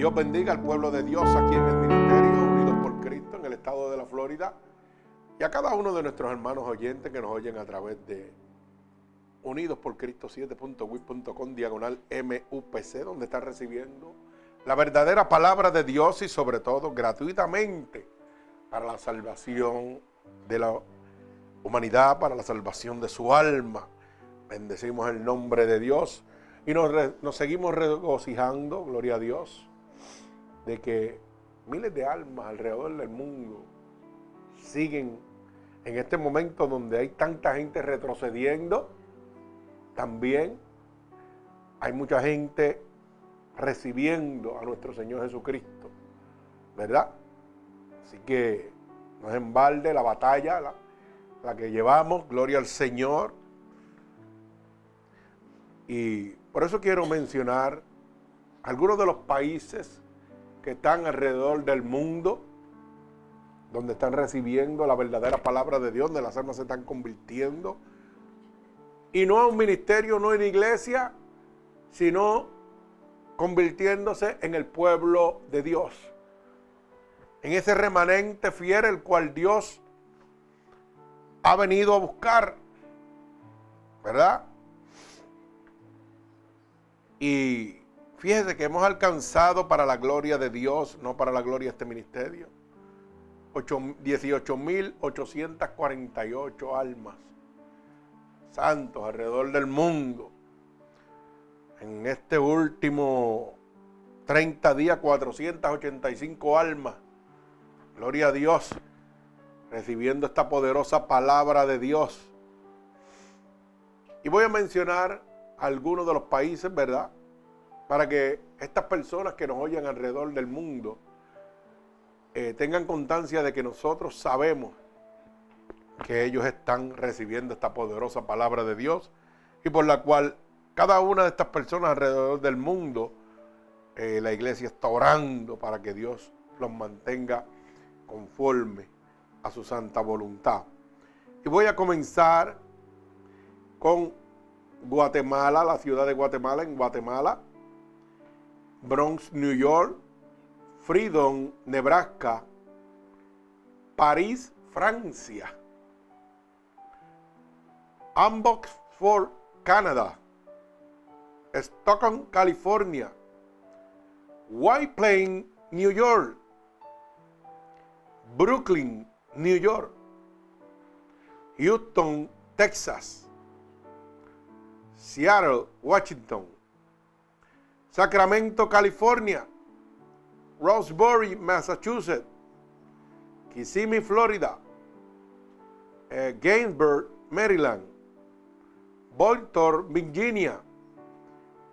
Dios bendiga al pueblo de Dios aquí en el Ministerio Unidos por Cristo en el estado de la Florida y a cada uno de nuestros hermanos oyentes que nos oyen a través de Unidos por Cristo 7.wit.com diagonal MUPC donde está recibiendo la verdadera palabra de Dios y sobre todo gratuitamente para la salvación de la humanidad, para la salvación de su alma. Bendecimos el nombre de Dios y nos, nos seguimos regocijando, gloria a Dios, de que miles de almas alrededor del mundo siguen en este momento donde hay tanta gente retrocediendo, también hay mucha gente recibiendo a nuestro Señor Jesucristo, ¿verdad? Así que no es en balde la batalla, la, la que llevamos, gloria al Señor. Y por eso quiero mencionar algunos de los países que están alrededor del mundo, donde están recibiendo la verdadera palabra de Dios, donde las almas se están convirtiendo. Y no a un ministerio, no en iglesia, sino convirtiéndose en el pueblo de Dios. En ese remanente fiel el cual Dios ha venido a buscar. ¿Verdad? Y fíjese que hemos alcanzado para la gloria de Dios, no para la gloria de este ministerio, 18.848 almas santos alrededor del mundo. En este último 30 días, 485 almas. Gloria a Dios, recibiendo esta poderosa palabra de Dios. Y voy a mencionar algunos de los países, ¿verdad? Para que estas personas que nos oyen alrededor del mundo eh, tengan constancia de que nosotros sabemos que ellos están recibiendo esta poderosa palabra de Dios y por la cual cada una de estas personas alrededor del mundo, eh, la iglesia está orando para que Dios los mantenga conforme a su santa voluntad. Y voy a comenzar con Guatemala, la ciudad de Guatemala, en Guatemala, Bronx, New York, Freedom, Nebraska, París, Francia, Amboxford, Canadá, Stockton, California, White Plains, New York, Brooklyn, New York, Houston, Texas, Seattle, Washington, Sacramento, California, Rosebury, Massachusetts, Kissimmee, Florida, eh, Maryland, Baltimore, Virginia,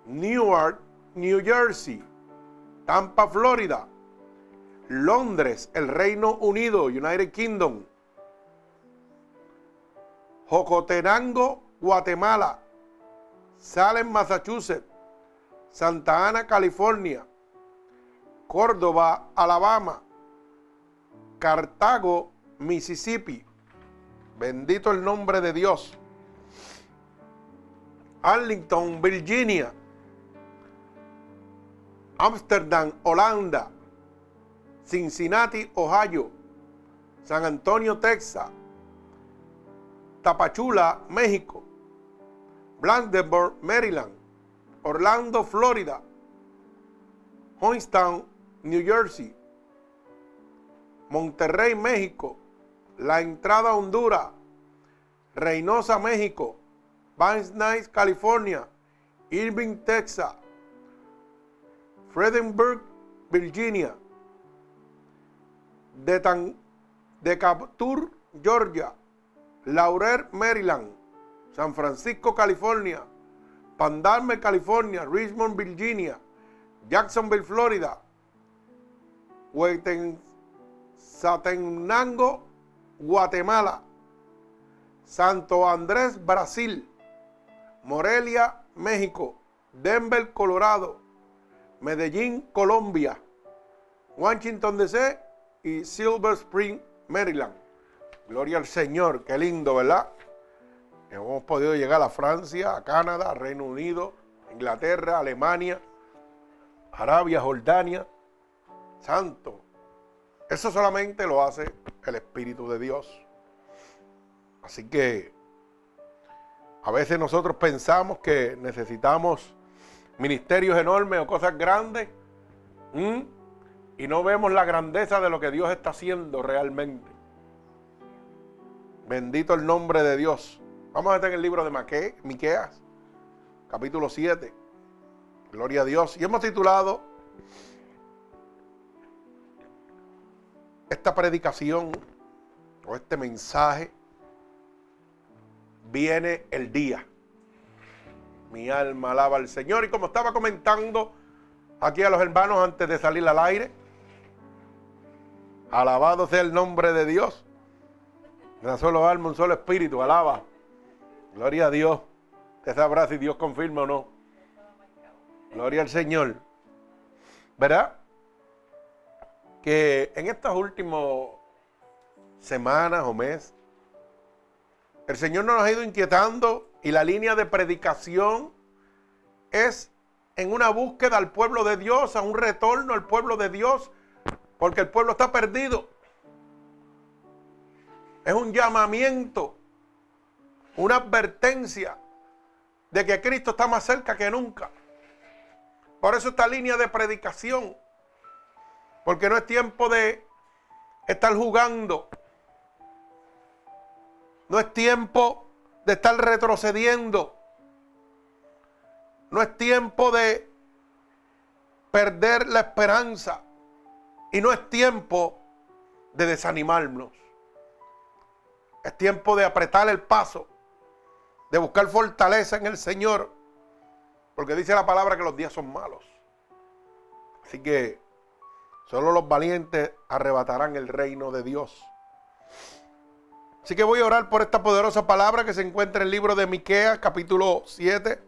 Newark, New Jersey, Tampa, Florida, Londres, el Reino Unido, United Kingdom, Jocotenango, Guatemala, Salem, Massachusetts, Santa Ana, California, Córdoba, Alabama, Cartago, Mississippi. Bendito el nombre de Dios. Arlington, Virginia. Amsterdam, Holanda. Cincinnati, Ohio. San Antonio, Texas. Tapachula, México. Blandenburg, Maryland, Orlando, Florida, Hoinstown, New Jersey, Monterrey, México, La Entrada, Honduras, Reynosa, México, Vines Nice, California, Irving, Texas, Fredenburg, Virginia, Decatur, Georgia, Laurel, Maryland, San Francisco, California, Pandalme, California, Richmond, Virginia, Jacksonville, Florida, Satenango, Guatemala, Santo Andrés, Brasil, Morelia, México, Denver, Colorado, Medellín, Colombia, Washington DC y Silver Spring, Maryland. Gloria al Señor, qué lindo, ¿verdad? Hemos podido llegar a Francia, a Canadá, Reino Unido, Inglaterra, Alemania, Arabia, Jordania, Santo. Eso solamente lo hace el Espíritu de Dios. Así que a veces nosotros pensamos que necesitamos ministerios enormes o cosas grandes y no vemos la grandeza de lo que Dios está haciendo realmente. Bendito el nombre de Dios. Vamos a estar en el libro de Miqueas, capítulo 7. Gloria a Dios. Y hemos titulado esta predicación o este mensaje Viene el día. Mi alma alaba al Señor. Y como estaba comentando aquí a los hermanos antes de salir al aire, alabado sea el nombre de Dios. Una solo alma, un solo espíritu, alaba. Gloria a Dios. Usted sabrá si Dios confirma o no. Gloria al Señor. ¿Verdad? Que en estas últimas semanas o meses, el Señor nos ha ido inquietando y la línea de predicación es en una búsqueda al pueblo de Dios, a un retorno al pueblo de Dios, porque el pueblo está perdido. Es un llamamiento, una advertencia de que Cristo está más cerca que nunca. Por eso esta línea de predicación, porque no es tiempo de estar jugando, no es tiempo de estar retrocediendo. No es tiempo de perder la esperanza. Y no es tiempo de desanimarnos. Es tiempo de apretar el paso, de buscar fortaleza en el Señor. Porque dice la palabra que los días son malos. Así que solo los valientes arrebatarán el reino de Dios. Así que voy a orar por esta poderosa palabra que se encuentra en el libro de Miqueas, capítulo 7,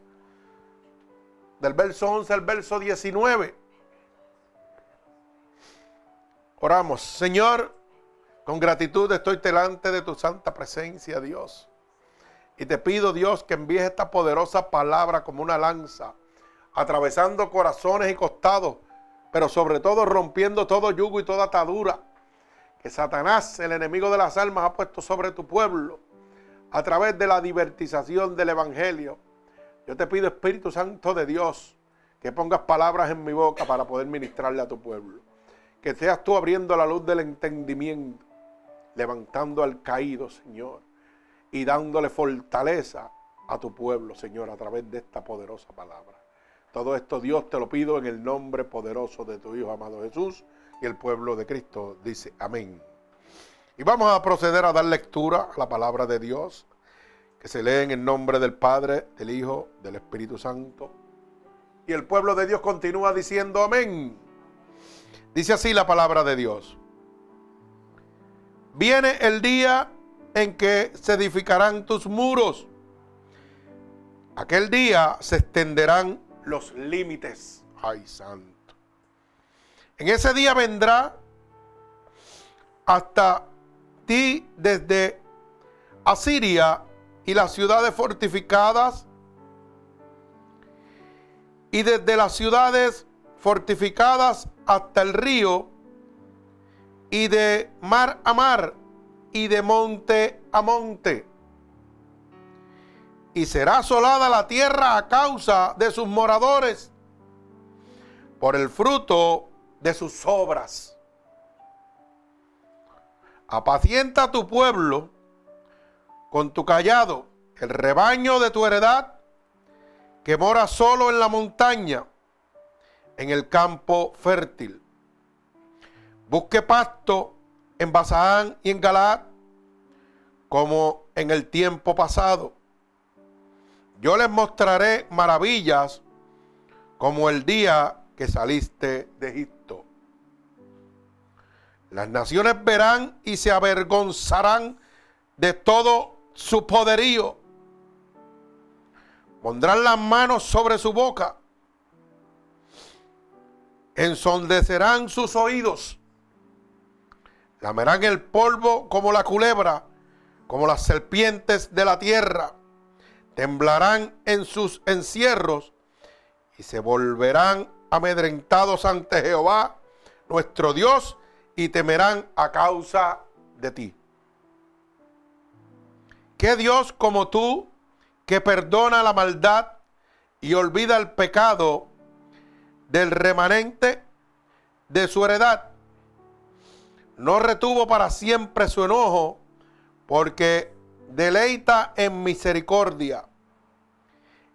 del verso 11 al verso 19. Oramos, Señor, con gratitud estoy delante de tu santa presencia, Dios. Y te pido, Dios, que envíes esta poderosa palabra como una lanza, atravesando corazones y costados, pero sobre todo rompiendo todo yugo y toda atadura que Satanás, el enemigo de las almas, ha puesto sobre tu pueblo a través de la divertización del Evangelio. Yo te pido, Espíritu Santo de Dios, que pongas palabras en mi boca para poder ministrarle a tu pueblo. Que seas tú abriendo la luz del entendimiento, levantando al caído, Señor, y dándole fortaleza a tu pueblo, Señor, a través de esta poderosa palabra. Todo esto, Dios, te lo pido en el nombre poderoso de tu Hijo amado Jesús y el pueblo de Cristo dice amén. Y vamos a proceder a dar lectura a la palabra de Dios, que se lee en el nombre del Padre, del Hijo, del Espíritu Santo. Y el pueblo de Dios continúa diciendo amén. Dice así la palabra de Dios. Viene el día en que se edificarán tus muros. Aquel día se extenderán los límites. Ay, santo. En ese día vendrá hasta ti desde Asiria y las ciudades fortificadas y desde las ciudades fortificadas hasta el río y de mar a mar y de monte a monte. Y será asolada la tierra a causa de sus moradores por el fruto de sus obras. Apacienta a tu pueblo con tu callado, el rebaño de tu heredad, que mora solo en la montaña, en el campo fértil. Busque pasto en Basaán y en Galaad, como en el tiempo pasado. Yo les mostraré maravillas como el día que saliste de Egipto. Las naciones verán y se avergonzarán de todo su poderío. Pondrán las manos sobre su boca. Ensondecerán sus oídos. Lamerán el polvo como la culebra, como las serpientes de la tierra. Temblarán en sus encierros y se volverán amedrentados ante Jehová nuestro Dios y temerán a causa de ti. ¿Qué Dios como tú que perdona la maldad y olvida el pecado del remanente de su heredad? No retuvo para siempre su enojo porque deleita en misericordia.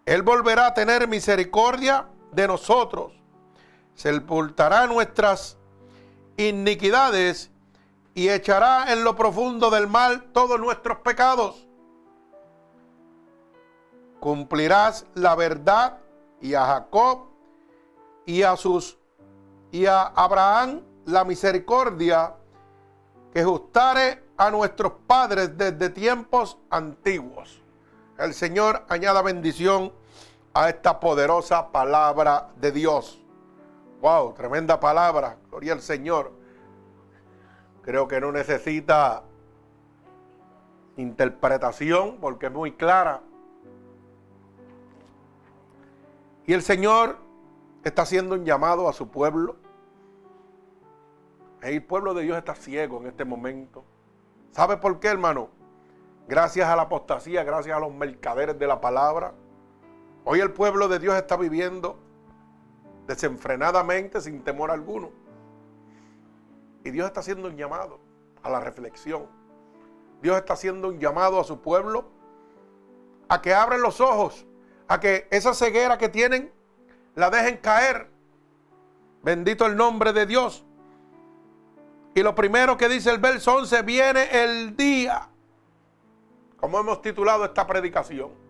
Él volverá a tener misericordia de nosotros. Sepultará nuestras iniquidades y echará en lo profundo del mal todos nuestros pecados. Cumplirás la verdad y a Jacob y a sus y a Abraham la misericordia que justare a nuestros padres desde tiempos antiguos. El Señor añada bendición a esta poderosa palabra de Dios. Wow, tremenda palabra. Gloria al Señor. Creo que no necesita interpretación porque es muy clara. Y el Señor está haciendo un llamado a su pueblo. El pueblo de Dios está ciego en este momento. ¿Sabe por qué, hermano? Gracias a la apostasía, gracias a los mercaderes de la palabra. Hoy el pueblo de Dios está viviendo desenfrenadamente, sin temor alguno. Y Dios está haciendo un llamado a la reflexión. Dios está haciendo un llamado a su pueblo a que abren los ojos, a que esa ceguera que tienen la dejen caer. Bendito el nombre de Dios. Y lo primero que dice el verso 11, viene el día, como hemos titulado esta predicación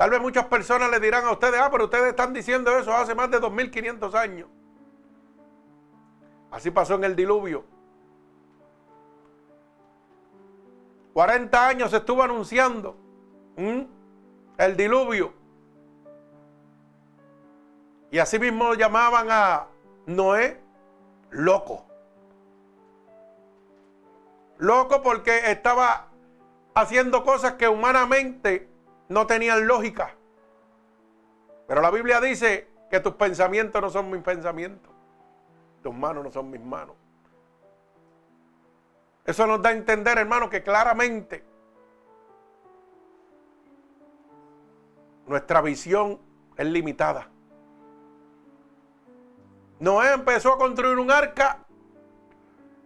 Tal vez muchas personas le dirán a ustedes, ah, pero ustedes están diciendo eso hace más de 2500 años. Así pasó en el diluvio. 40 años se estuvo anunciando el diluvio. Y así mismo llamaban a Noé loco. Loco porque estaba haciendo cosas que humanamente no tenían lógica. Pero la Biblia dice que tus pensamientos no son mis pensamientos. Tus manos no son mis manos. Eso nos da a entender, hermano, que claramente nuestra visión es limitada. Noé empezó a construir un arca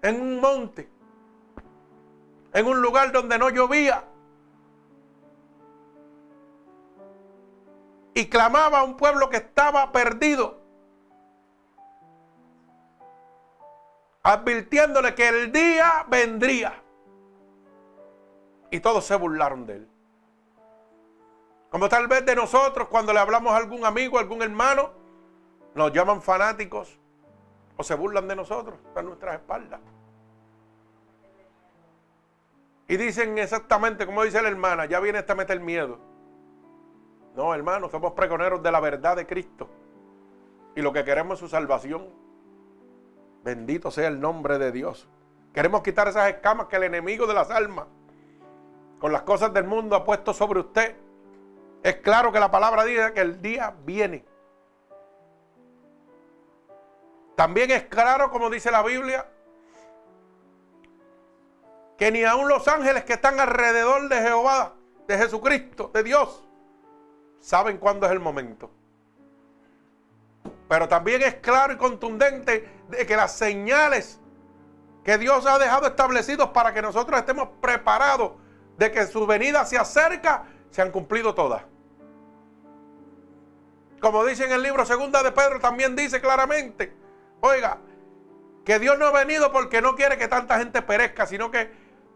en un monte, en un lugar donde no llovía. y clamaba a un pueblo que estaba perdido, advirtiéndole que el día vendría. Y todos se burlaron de él. Como tal vez de nosotros cuando le hablamos a algún amigo, a algún hermano, nos llaman fanáticos o se burlan de nosotros a nuestras espaldas. Y dicen exactamente como dice la hermana, ya viene esta meter miedo. No, hermano, somos pregoneros de la verdad de Cristo. Y lo que queremos es su salvación. Bendito sea el nombre de Dios. Queremos quitar esas escamas que el enemigo de las almas, con las cosas del mundo, ha puesto sobre usted. Es claro que la palabra dice que el día viene. También es claro, como dice la Biblia, que ni aun los ángeles que están alrededor de Jehová, de Jesucristo, de Dios, saben cuándo es el momento. Pero también es claro y contundente de que las señales que Dios ha dejado establecidos para que nosotros estemos preparados de que su venida se acerca, se han cumplido todas. Como dice en el libro segunda de Pedro, también dice claramente, oiga, que Dios no ha venido porque no quiere que tanta gente perezca, sino que,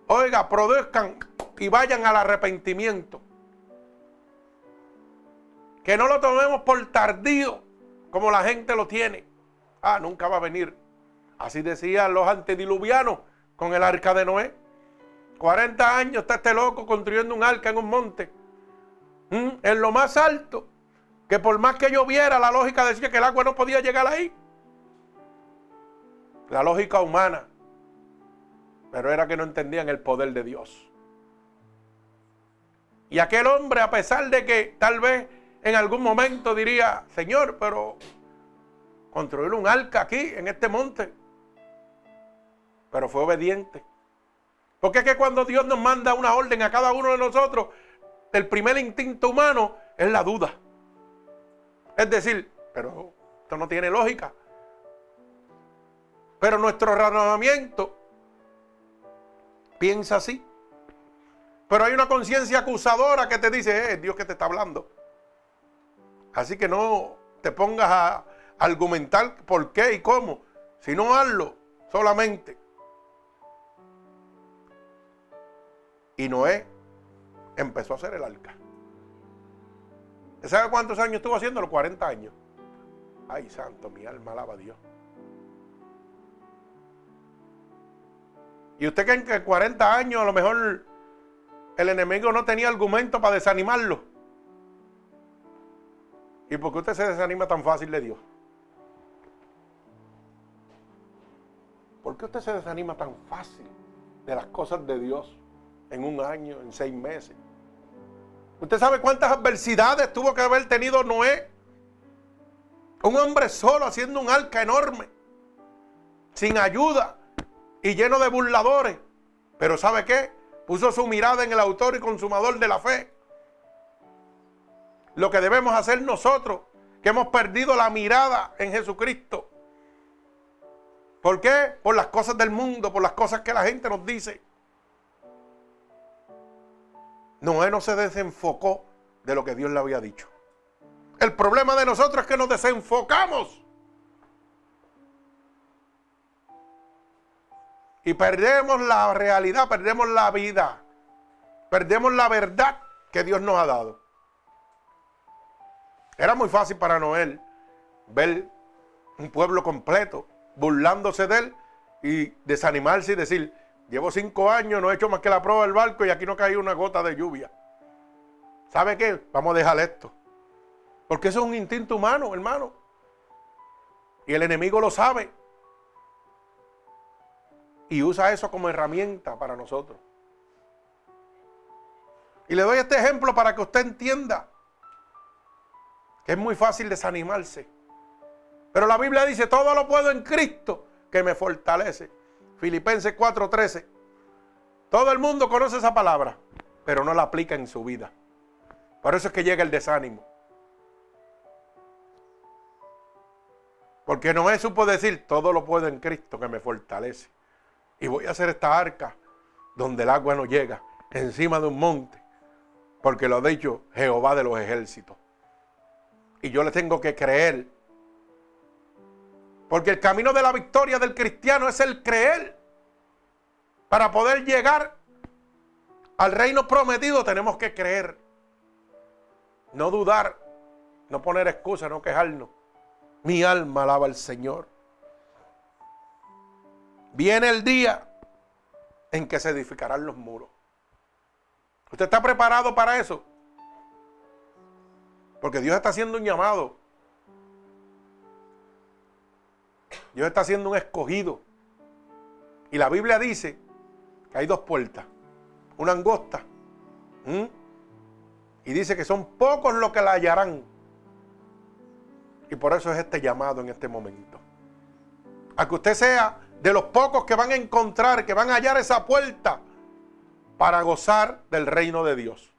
oiga, produzcan y vayan al arrepentimiento. Que no lo tomemos por tardío, como la gente lo tiene. Ah, nunca va a venir. Así decían los antediluvianos con el arca de Noé. 40 años está este loco construyendo un arca en un monte. Mm, en lo más alto. Que por más que lloviera, la lógica decía que el agua no podía llegar ahí. La lógica humana. Pero era que no entendían el poder de Dios. Y aquel hombre, a pesar de que tal vez en algún momento diría, Señor, pero construir un arca aquí, en este monte. Pero fue obediente. Porque es que cuando Dios nos manda una orden a cada uno de nosotros, el primer instinto humano es la duda. Es decir, pero esto no tiene lógica. Pero nuestro razonamiento piensa así. Pero hay una conciencia acusadora que te dice, eh, Dios que te está hablando. Así que no te pongas a argumentar por qué y cómo, sino hazlo solamente. Y Noé empezó a hacer el arca. ¿Sabe cuántos años estuvo haciendo? Los 40 años. Ay, santo, mi alma alaba a Dios. ¿Y usted cree que en 40 años a lo mejor el enemigo no tenía argumento para desanimarlo? ¿Y por qué usted se desanima tan fácil de Dios? ¿Por qué usted se desanima tan fácil de las cosas de Dios en un año, en seis meses? ¿Usted sabe cuántas adversidades tuvo que haber tenido Noé? Un hombre solo haciendo un arca enorme, sin ayuda y lleno de burladores. Pero ¿sabe qué? Puso su mirada en el autor y consumador de la fe. Lo que debemos hacer nosotros, que hemos perdido la mirada en Jesucristo. ¿Por qué? Por las cosas del mundo, por las cosas que la gente nos dice. Noé no se desenfocó de lo que Dios le había dicho. El problema de nosotros es que nos desenfocamos. Y perdemos la realidad, perdemos la vida, perdemos la verdad que Dios nos ha dado. Era muy fácil para Noel ver un pueblo completo burlándose de él y desanimarse y decir, llevo cinco años, no he hecho más que la prueba del barco y aquí no cae una gota de lluvia. ¿Sabe qué? Vamos a dejar esto. Porque eso es un instinto humano, hermano. Y el enemigo lo sabe y usa eso como herramienta para nosotros. Y le doy este ejemplo para que usted entienda que es muy fácil desanimarse. Pero la Biblia dice, todo lo puedo en Cristo que me fortalece. Filipenses 4:13. Todo el mundo conoce esa palabra, pero no la aplica en su vida. Por eso es que llega el desánimo. Porque no es supo decir, todo lo puedo en Cristo que me fortalece. Y voy a hacer esta arca donde el agua no llega, encima de un monte, porque lo ha dicho Jehová de los ejércitos. Y yo le tengo que creer. Porque el camino de la victoria del cristiano es el creer. Para poder llegar al reino prometido tenemos que creer. No dudar, no poner excusas, no quejarnos. Mi alma alaba al Señor. Viene el día en que se edificarán los muros. ¿Usted está preparado para eso? Porque Dios está haciendo un llamado. Dios está haciendo un escogido. Y la Biblia dice que hay dos puertas. Una angosta. Y dice que son pocos los que la hallarán. Y por eso es este llamado en este momento. A que usted sea de los pocos que van a encontrar, que van a hallar esa puerta para gozar del reino de Dios.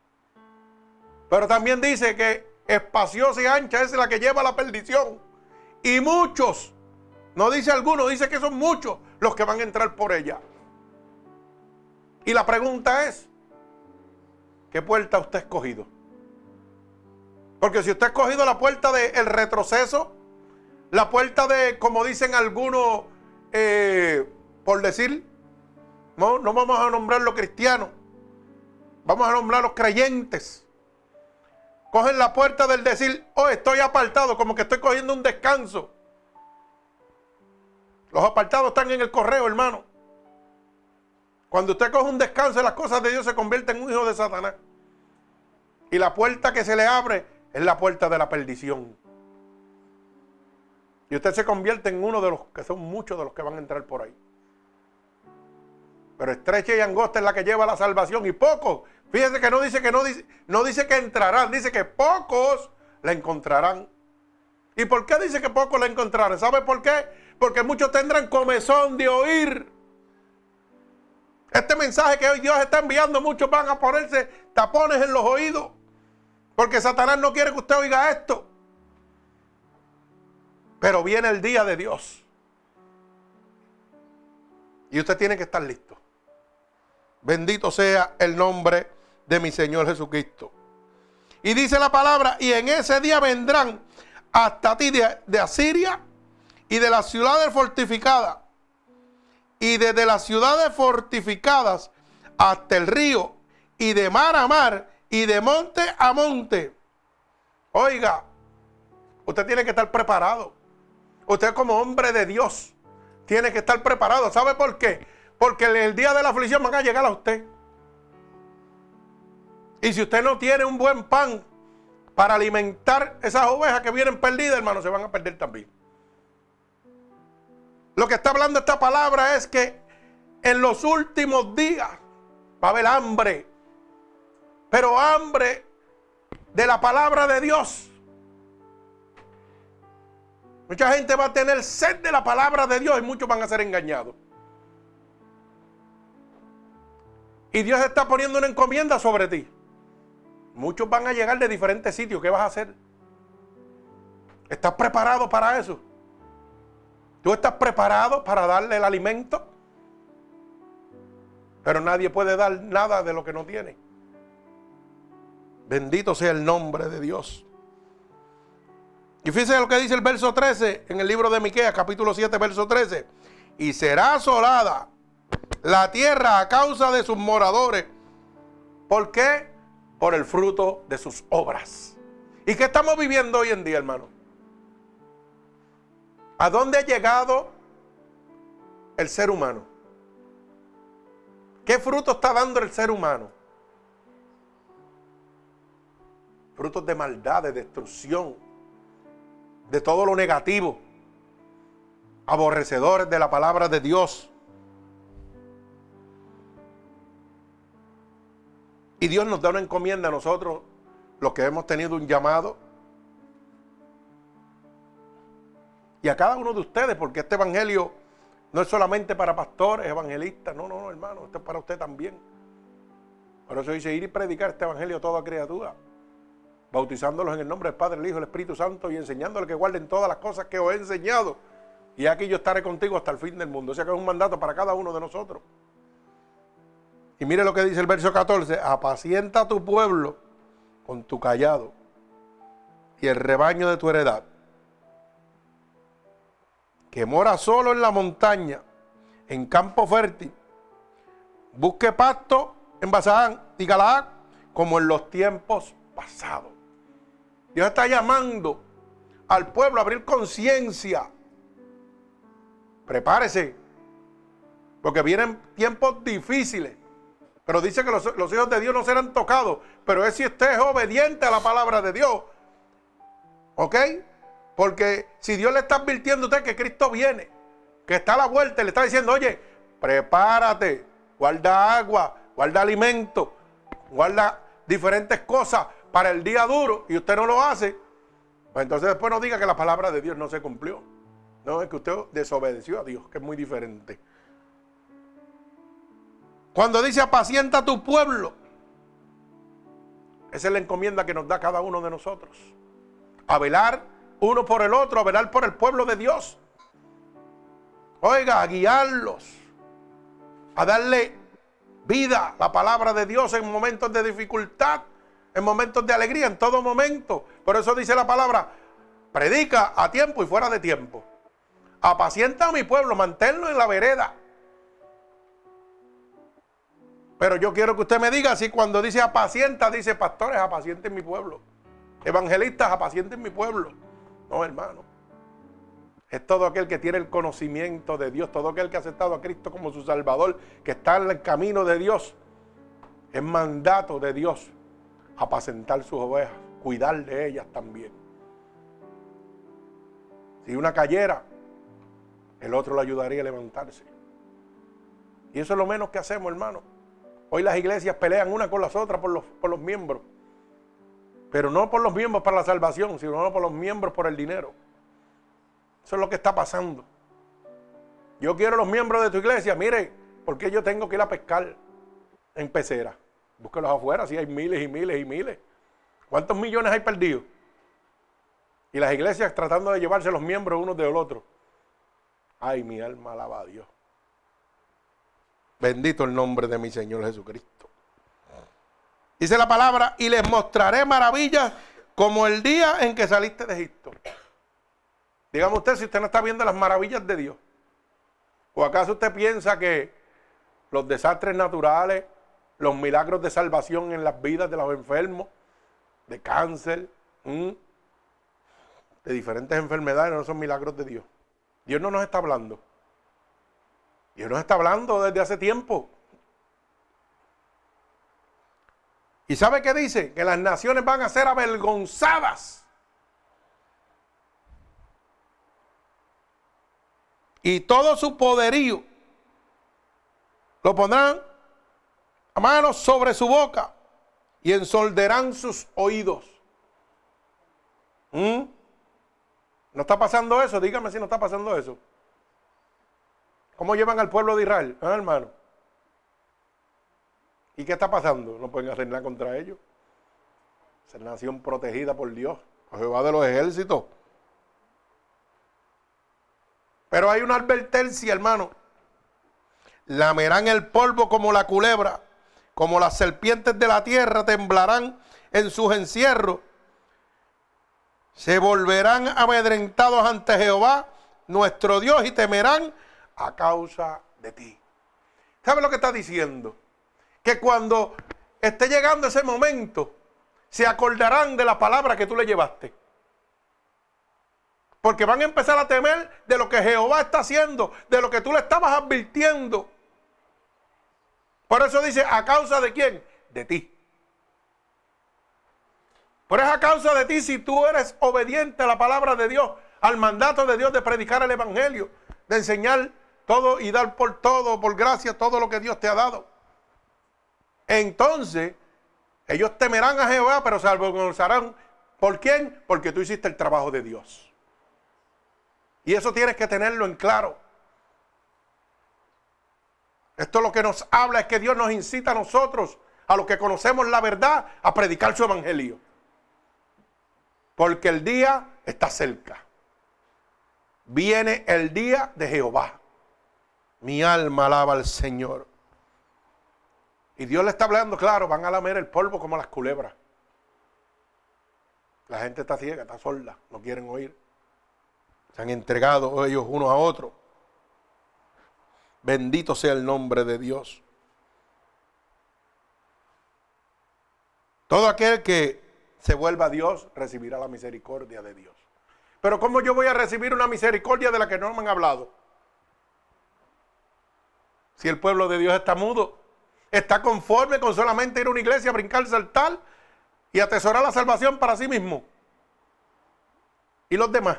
Pero también dice que espaciosa y ancha es la que lleva a la perdición. Y muchos, no dice alguno, dice que son muchos los que van a entrar por ella. Y la pregunta es, ¿qué puerta usted ha escogido? Porque si usted ha escogido la puerta del retroceso, la puerta de, como dicen algunos, eh, por decir, no, no vamos a nombrar los cristianos, vamos a nombrar los creyentes. Cogen la puerta del decir, oh, estoy apartado, como que estoy cogiendo un descanso. Los apartados están en el correo, hermano. Cuando usted coge un descanso, las cosas de Dios se convierten en un hijo de Satanás. Y la puerta que se le abre es la puerta de la perdición. Y usted se convierte en uno de los que son muchos de los que van a entrar por ahí. Pero estrecha y angosta es la que lleva la salvación. Y pocos, fíjense que no dice que no dice, que entrarán, dice que pocos la encontrarán. ¿Y por qué dice que pocos la encontraron? ¿Sabe por qué? Porque muchos tendrán comezón de oír. Este mensaje que hoy Dios está enviando, muchos van a ponerse tapones en los oídos. Porque Satanás no quiere que usted oiga esto. Pero viene el día de Dios. Y usted tiene que estar listo. Bendito sea el nombre de mi Señor Jesucristo. Y dice la palabra, y en ese día vendrán hasta ti de, Asiria y de las ciudades fortificadas. Y desde las ciudades fortificadas hasta el río, y de mar a mar, y de monte a monte. Oiga, usted tiene que estar preparado. Usted como hombre de Dios tiene que estar preparado. ¿Sabe por qué? Porque el día de la aflicción van a llegar a usted. Y si usted no tiene un buen pan para alimentar esas ovejas que vienen perdidas, hermano, se van a perder también. Lo que está hablando esta palabra es que en los últimos días va a haber hambre, pero hambre de la palabra de Dios. Mucha gente va a tener sed de la palabra de Dios y muchos van a ser engañados. Y Dios está poniendo una encomienda sobre ti. Muchos van a llegar de diferentes sitios. ¿Qué vas a hacer? ¿Estás preparado para eso? ¿Tú estás preparado para darle el alimento? Pero nadie puede dar nada de lo que no tiene. Bendito sea el nombre de Dios. Y fíjense lo que dice el verso 13 en el libro de Miqueas, capítulo 7, verso 13. Y será asolada la tierra a causa de sus moradores. ¿Por qué? Por el fruto de sus obras. ¿Y qué estamos viviendo hoy en día, hermano? ¿A dónde ha llegado el ser humano? ¿Qué fruto está dando el ser humano? Frutos de maldad, de destrucción, de todo lo negativo, aborrecedores de la palabra de Dios. Y Dios nos da una encomienda a nosotros, los que hemos tenido un llamado. Y a cada uno de ustedes, porque este evangelio no es solamente para pastores, evangelistas, no, no, no, hermano, esto es para usted también. Por eso dice ir y predicar este evangelio a toda criatura, bautizándolos en el nombre del Padre, el Hijo y el Espíritu Santo y enseñándoles que guarden todas las cosas que os he enseñado. Y aquí yo estaré contigo hasta el fin del mundo. O sea que es un mandato para cada uno de nosotros. Y mire lo que dice el verso 14, apacienta a tu pueblo con tu callado y el rebaño de tu heredad, que mora solo en la montaña, en campo fértil, busque pasto en Bazán y Galaad como en los tiempos pasados. Dios está llamando al pueblo a abrir conciencia. Prepárese, porque vienen tiempos difíciles. Pero dice que los, hijos de Dios no serán tocados. Pero es si usted es obediente a la palabra de Dios. ¿Ok? Porque si Dios le está advirtiendo a usted que Cristo viene, que está a la vuelta, y le está diciendo, oye, prepárate, guarda agua, guarda alimento, guarda diferentes cosas para el día duro y usted no lo hace, pues entonces después no diga que la palabra de Dios no se cumplió. No, es que usted desobedeció a Dios, que es muy diferente. Cuando dice apacienta tu pueblo, esa es la encomienda que nos da cada uno de nosotros. A velar uno por el otro, a velar por el pueblo de Dios. Oiga, a guiarlos, a darle vida, la palabra de Dios en momentos de dificultad, en momentos de alegría, en todo momento. Por eso dice la palabra, predica a tiempo y fuera de tiempo. Apacienta a mi pueblo, manténlo en la vereda. Pero yo quiero que usted me diga si cuando dice apacienta, dice pastores, apacienten mi pueblo. Evangelistas, apacienten mi pueblo. No, hermano. Es todo aquel que tiene el conocimiento de Dios, todo aquel que ha aceptado a Cristo como su Salvador, que está en el camino de Dios. Es mandato de Dios apacentar sus ovejas, cuidar de ellas también. Si una cayera, el otro le ayudaría a levantarse. Y eso es lo menos que hacemos, hermano. Hoy las iglesias pelean una con las otras por los, por los miembros. Pero no por los miembros para la salvación, sino por los miembros por el dinero. Eso es lo que está pasando. Yo quiero los miembros de tu iglesia, mire, ¿por qué yo tengo que ir a pescar en pecera? Búsquelos afuera, si hay miles y miles y miles. ¿Cuántos millones hay perdidos? Y las iglesias tratando de llevarse los miembros unos del otro. Ay, mi alma alaba a Dios. Bendito el nombre de mi Señor Jesucristo. Dice la palabra, y les mostraré maravillas como el día en que saliste de Egipto. Dígame usted si usted no está viendo las maravillas de Dios. ¿O acaso usted piensa que los desastres naturales, los milagros de salvación en las vidas de los enfermos, de cáncer, de diferentes enfermedades, no son milagros de Dios? Dios no nos está hablando. Dios nos está hablando desde hace tiempo. ¿Y sabe qué dice? Que las naciones van a ser avergonzadas. Y todo su poderío lo pondrán a manos sobre su boca y ensolderán sus oídos. ¿Mm? ¿No está pasando eso? Dígame si no está pasando eso. ¿Cómo llevan al pueblo de Israel, ¿Ah, hermano? ¿Y qué está pasando? No pueden hacer nada contra ellos. Ser nación protegida por Dios, por Jehová de los ejércitos. Pero hay una advertencia, hermano. Lamerán el polvo como la culebra, como las serpientes de la tierra temblarán en sus encierros. Se volverán amedrentados ante Jehová, nuestro Dios, y temerán a causa de ti. ¿Sabe lo que está diciendo? que cuando esté llegando ese momento, se acordarán de la palabra que tú le llevaste. Porque van a empezar a temer de lo que Jehová está haciendo, de lo que tú le estabas advirtiendo. Por eso dice, ¿a causa de quién? De ti. Por esa causa de ti, si tú eres obediente a la palabra de Dios, al mandato de Dios de predicar el Evangelio, de enseñar todo y dar por todo, por gracia, todo lo que Dios te ha dado. Entonces, ellos temerán a Jehová, pero avergonzarán. ¿Por quién? Porque tú hiciste el trabajo de Dios. Y eso tienes que tenerlo en claro. Esto lo que nos habla es que Dios nos incita a nosotros, a los que conocemos la verdad, a predicar su evangelio. Porque el día está cerca. Viene el día de Jehová. Mi alma alaba al Señor. Y Dios le está hablando, claro, van a lamer el polvo como las culebras. La gente está ciega, está sorda, no quieren oír. Se han entregado ellos unos a otros. Bendito sea el nombre de Dios. Todo aquel que se vuelva a Dios recibirá la misericordia de Dios. Pero ¿cómo yo voy a recibir una misericordia de la que no me han hablado? Si el pueblo de Dios está mudo está conforme con solamente ir a una iglesia, brincar, saltar y atesorar la salvación para sí mismo. ¿Y los demás?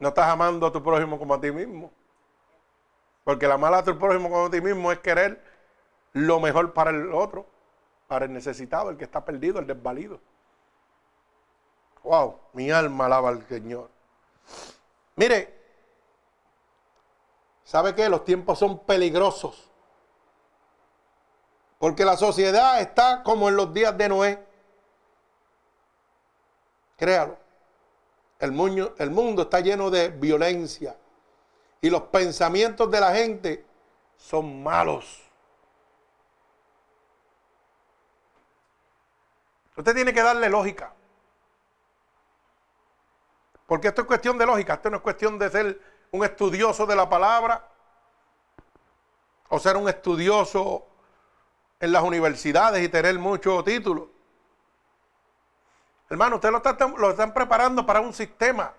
No estás amando a tu prójimo como a ti mismo. Porque la mala tu prójimo a ti mismo es querer lo mejor para el otro, para el necesitado, el que está perdido, el desvalido. Wow, mi alma alaba al Señor. Mire, ¿sabe qué? Los tiempos son peligrosos. Porque la sociedad está como en los días de Noé. Créalo. El mundo, el mundo está lleno de violencia. Y los pensamientos de la gente son malos. Usted tiene que darle lógica. Porque esto es cuestión de lógica. Esto no es cuestión de ser un estudioso de la palabra. O ser un estudioso en las universidades y tener muchos títulos. Hermano, usted lo, lo están preparando para un sistema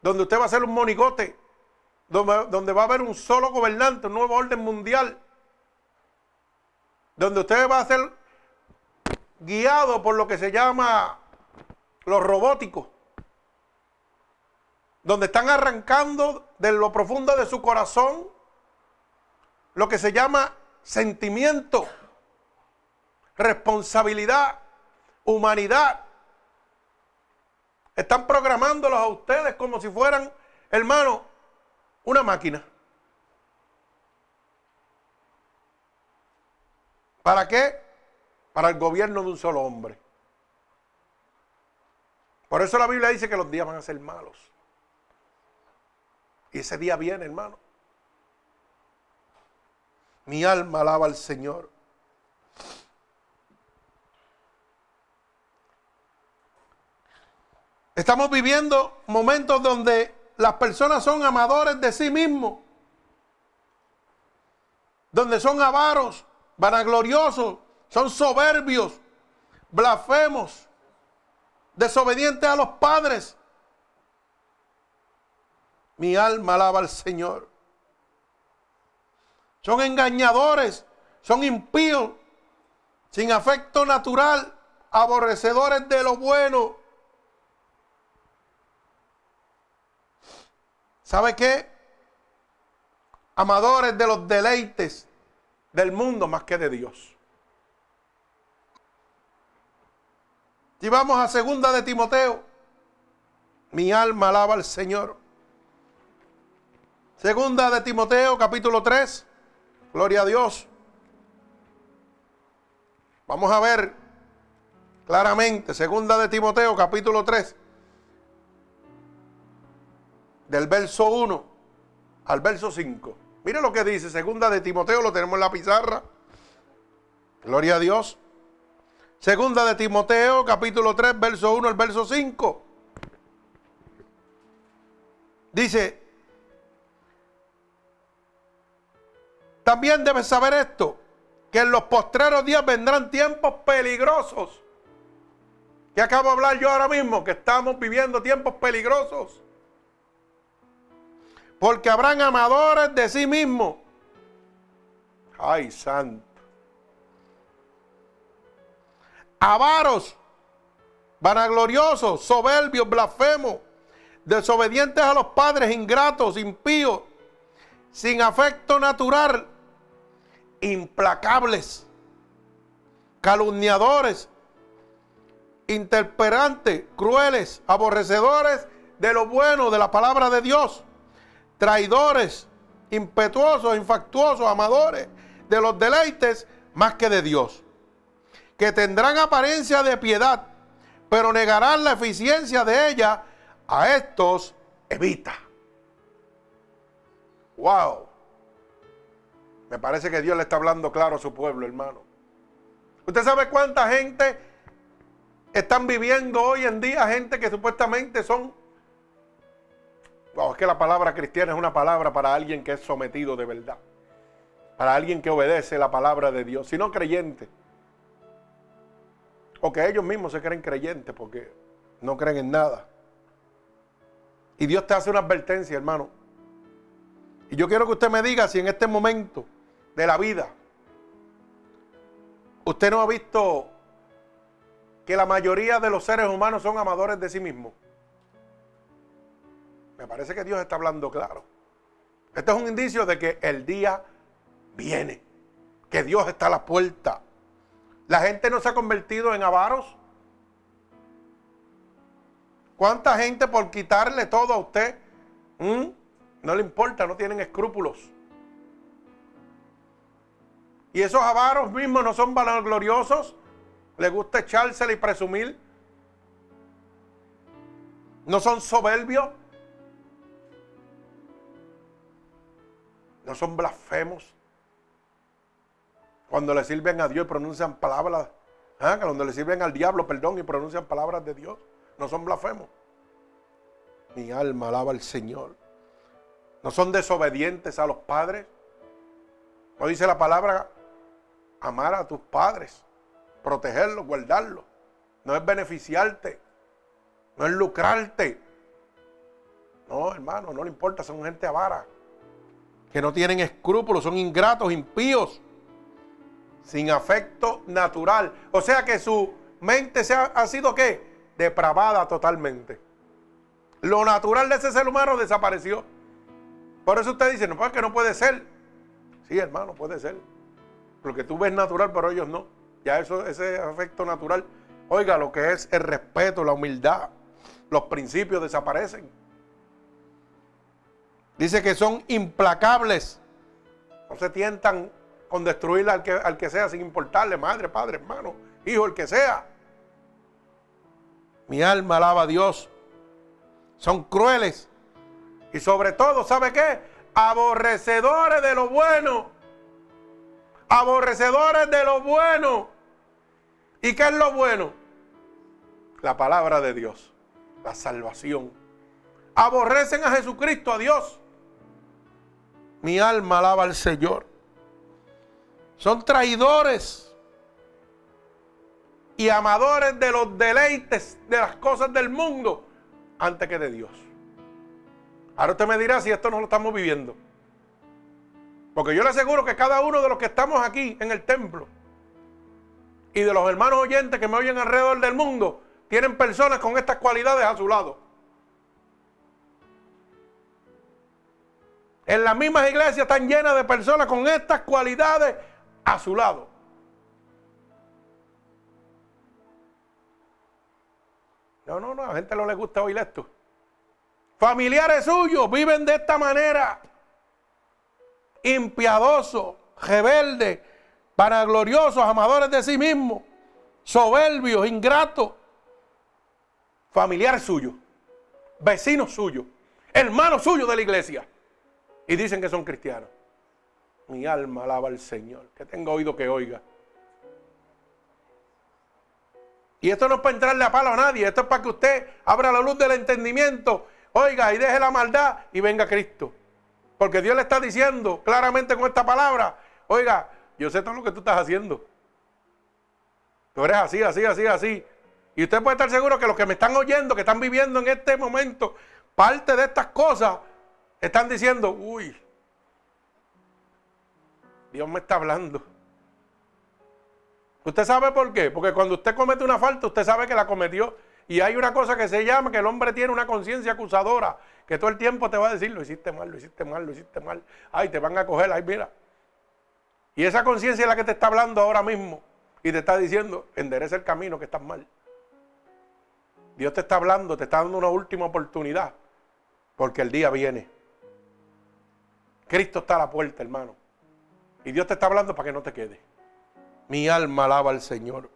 donde usted va a ser un monigote, donde, donde va a haber un solo gobernante, un nuevo orden mundial, donde usted va a ser guiado por lo que se llama los robóticos, donde están arrancando de lo profundo de su corazón lo que se llama sentimiento, responsabilidad, humanidad. Están programándolos a ustedes como si fueran, hermano, una máquina. ¿Para qué? Para el gobierno de un solo hombre. Por eso la Biblia dice que los días van a ser malos. Y ese día viene, hermano. Mi alma alaba al Señor. Estamos viviendo momentos donde las personas son amadores de sí mismos, donde son avaros, vanagloriosos, son soberbios, blasfemos, desobedientes a los padres. Mi alma alaba al Señor. Son engañadores, son impíos, sin afecto natural, aborrecedores de lo bueno. ¿Sabe qué? Amadores de los deleites del mundo más que de Dios. Y vamos a segunda de Timoteo. Mi alma alaba al Señor. Segunda de Timoteo, capítulo 3. Gloria a Dios. Vamos a ver claramente, segunda de Timoteo, capítulo 3. Del verso 1 al verso 5. Mire lo que dice, segunda de Timoteo, lo tenemos en la pizarra. Gloria a Dios. Segunda de Timoteo, capítulo 3, verso 1 al verso 5. Dice, también debes saber esto, que en los postreros días vendrán tiempos peligrosos. Que acabo de hablar yo ahora mismo, que estamos viviendo tiempos peligrosos. Porque habrán amadores de sí mismos. Ay, santo avaros, vanagloriosos, soberbios, blasfemos, desobedientes a los padres, ingratos, impíos, sin afecto natural, implacables, calumniadores, interperantes, crueles, aborrecedores de lo bueno, de la palabra de Dios, traidores, impetuosos, infactuosos, amadores de los deleites más que de Dios que tendrán apariencia de piedad, pero negarán la eficiencia de ella, a estos evita. Wow. Me parece que Dios le está hablando claro a su pueblo, hermano. ¿Usted sabe cuánta gente están viviendo hoy en día? Gente que supuestamente son... Es que la palabra cristiana es una palabra para alguien que es sometido de verdad. Para alguien que obedece la palabra de Dios. Si no creyente. O que ellos mismos se creen creyentes porque no creen en nada. Y Dios te hace una advertencia, hermano. Y yo quiero que usted me diga si en este momento de la vida usted no ha visto que la mayoría de los seres humanos son amadores de sí mismos. Me parece que Dios está hablando claro. Este es un indicio de que el día viene, que Dios está a la puerta. La gente no se ha convertido en avaros. ¿Cuánta gente por quitarle todo a usted? No le importa, no tienen escrúpulos. Y esos avaros mismos no son vanagloriosos. Les gusta echársela y presumir. No son soberbios. No son blasfemos. Cuando le sirven a Dios y pronuncian palabras, ¿ah? cuando le sirven al diablo, perdón, y pronuncian palabras de Dios, no son blasfemos. Mi alma alaba al Señor. No son desobedientes a los padres. No dice la palabra amar a tus padres, protegerlos, guardarlos. No es beneficiarte, no es lucrarte. No, hermano, no le importa, son gente avara, que no tienen escrúpulos, son ingratos, impíos sin afecto natural. O sea que su mente se ha, sido qué? Depravada totalmente. Lo natural de ese ser humano desapareció. Por eso usted dice, no, pues que no puede ser. Sí, hermano, puede ser. Porque tú ves natural, pero ellos no. Ya eso, ese afecto natural. Oiga, lo que es el respeto, la humildad, los principios desaparecen. Dice que son implacables. No se tientan con destruir al que, al que sea sin importarle, madre, padre, hermano, hijo, el que sea. Mi alma alaba a Dios. Son crueles. Y sobre todo, ¿sabe qué? Aborrecedores de lo bueno. Aborrecedores de lo bueno. ¿Y qué es lo bueno? La palabra de Dios. La salvación. Aborrecen a Jesucristo, a Dios. Mi alma alaba al Señor. Son traidores y amadores de los deleites de las cosas del mundo antes que de Dios. Ahora usted me dirá si esto no lo estamos viviendo. Porque yo le aseguro que cada uno de los que estamos aquí en el templo y de los hermanos oyentes que me oyen alrededor del mundo tienen personas con estas cualidades a su lado. En las mismas iglesias están llenas de personas con estas cualidades a su lado. No, no, no, a la gente no le gusta oír esto. Familiares suyos viven de esta manera. Impiadosos, rebeldes, vanagloriosos, amadores de sí mismos, soberbios, ingratos. Familiares suyos, vecinos suyos, hermanos suyos de la iglesia. Y dicen que son cristianos. Mi alma alaba al Señor. Que tenga oído que oiga. Y esto no es para entrarle a palo a nadie. Esto es para que usted abra la luz del entendimiento. Oiga y deje la maldad y venga Cristo. Porque Dios le está diciendo claramente con esta palabra. Oiga, yo sé todo lo que tú estás haciendo. Tú eres así, así, así, así. Y usted puede estar seguro que los que me están oyendo, que están viviendo en este momento, parte de estas cosas, están diciendo, uy, Dios me está hablando. ¿Usted sabe por qué? Porque cuando usted comete una falta, usted sabe que la cometió. Y hay una cosa que se llama que el hombre tiene una conciencia acusadora, que todo el tiempo te va a decir, lo hiciste mal, lo hiciste mal, lo hiciste mal. Ay, te van a coger, ay, mira. Y esa conciencia es la que te está hablando ahora mismo y te está diciendo, endereza el camino que estás mal. Dios te está hablando, te está dando una última oportunidad, porque el día viene. Cristo está a la puerta, hermano. Y Dios te está hablando para que no te quedes. Mi alma alaba al Señor.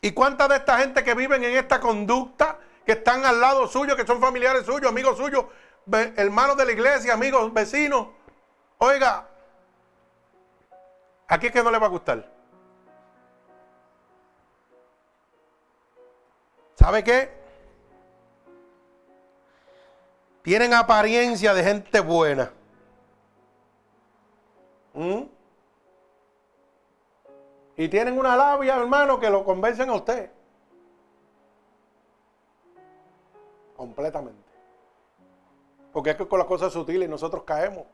¿Y cuánta de esta gente que viven en esta conducta, que están al lado suyo, que son familiares suyos, amigos suyos, hermanos de la iglesia, amigos, vecinos? Oiga, aquí es que no le va a gustar. ¿Sabe qué? Tienen apariencia de gente buena. ¿Mm? Y tienen una labia, hermano, que lo convencen a usted. Completamente. Porque es que con las cosas sutiles nosotros caemos.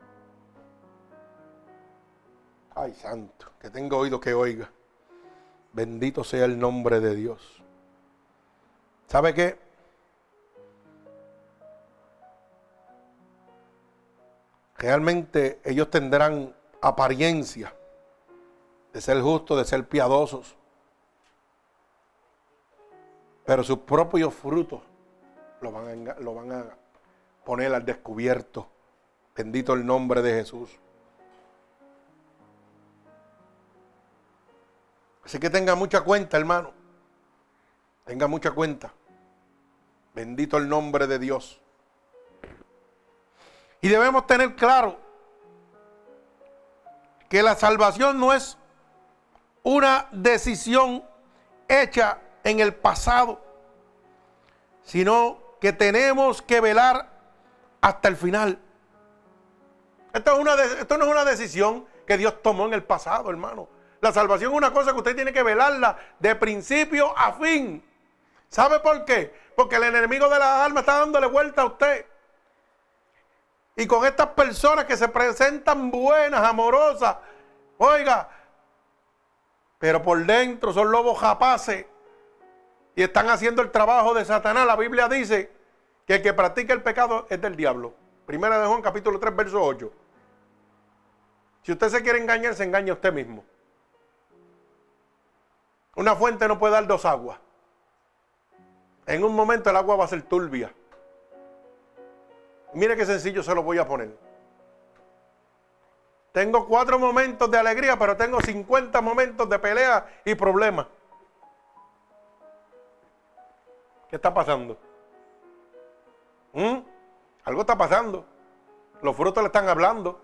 Ay, santo, que tenga oído que oiga. Bendito sea el nombre de Dios. ¿Sabe qué? Realmente ellos tendrán apariencia de ser justos, de ser piadosos. Pero sus propios frutos lo van, a, van a poner al descubierto. Bendito el nombre de Jesús. Así que tenga mucha cuenta, hermano. Tenga mucha cuenta. Bendito el nombre de Dios. Y debemos tener claro que la salvación no es una decisión hecha en el pasado, sino que tenemos que velar hasta el final. Esto, es una, esto no es una decisión que Dios tomó en el pasado, hermano. La salvación es una cosa que usted tiene que velarla de principio a fin. ¿Sabe por qué? Porque el enemigo de las almas está dándole vuelta a usted. Y con estas personas que se presentan buenas, amorosas, oiga, pero por dentro son lobos japaces y están haciendo el trabajo de Satanás. La Biblia dice que el que practica el pecado es del diablo. Primera de Juan capítulo 3, verso 8. Si usted se quiere engañar, se engaña usted mismo. Una fuente no puede dar dos aguas. en un momento el agua va a ser turbia. Mire qué sencillo se lo voy a poner. Tengo cuatro momentos de alegría, pero tengo 50 momentos de pelea y problemas. ¿Qué está pasando? ¿Mm? Algo está pasando. Los frutos le están hablando.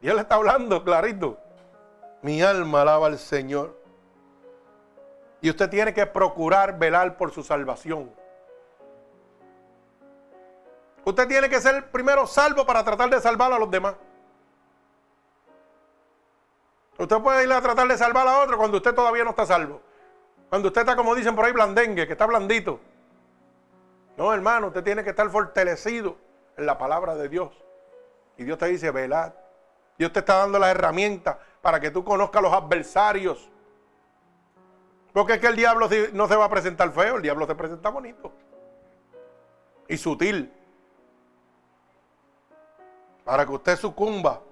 Y él está hablando clarito. Mi alma alaba al Señor. Y usted tiene que procurar velar por su salvación. Usted tiene que ser primero salvo para tratar de salvar a los demás. Usted puede ir a tratar de salvar a otro cuando usted todavía no está salvo. Cuando usted está, como dicen por ahí, blandengue, que está blandito. No, hermano, usted tiene que estar fortalecido en la palabra de Dios. Y Dios te dice, velad. Dios te está dando las herramientas para que tú conozcas a los adversarios. Porque es que el diablo no se va a presentar feo, el diablo se presenta bonito y sutil. Para que usted sucumba,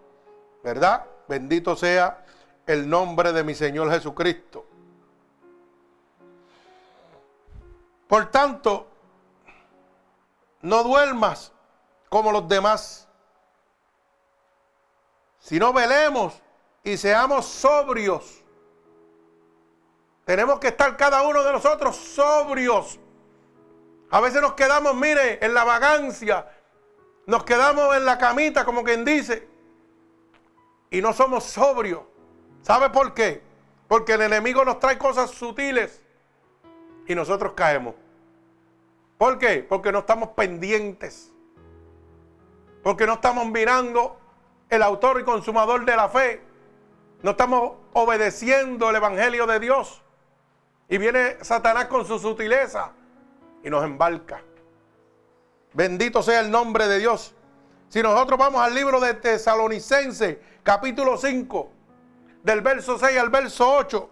¿verdad? Bendito sea el nombre de mi Señor Jesucristo. Por tanto, no duermas como los demás, sino velemos y seamos sobrios. Tenemos que estar cada uno de nosotros sobrios. A veces nos quedamos, mire, en la vagancia, nos quedamos en la camita, como quien dice, y no somos sobrios. ¿Sabe por qué? Porque el enemigo nos trae cosas sutiles y nosotros caemos. ¿Por qué? Porque no estamos pendientes. Porque no estamos mirando el autor y consumador de la fe. No estamos obedeciendo el Evangelio de Dios. Y viene Satanás con su sutileza y nos embarca. Bendito sea el nombre de Dios. Si nosotros vamos al libro de Tesalonicense, capítulo 5, del verso 6 al verso 8,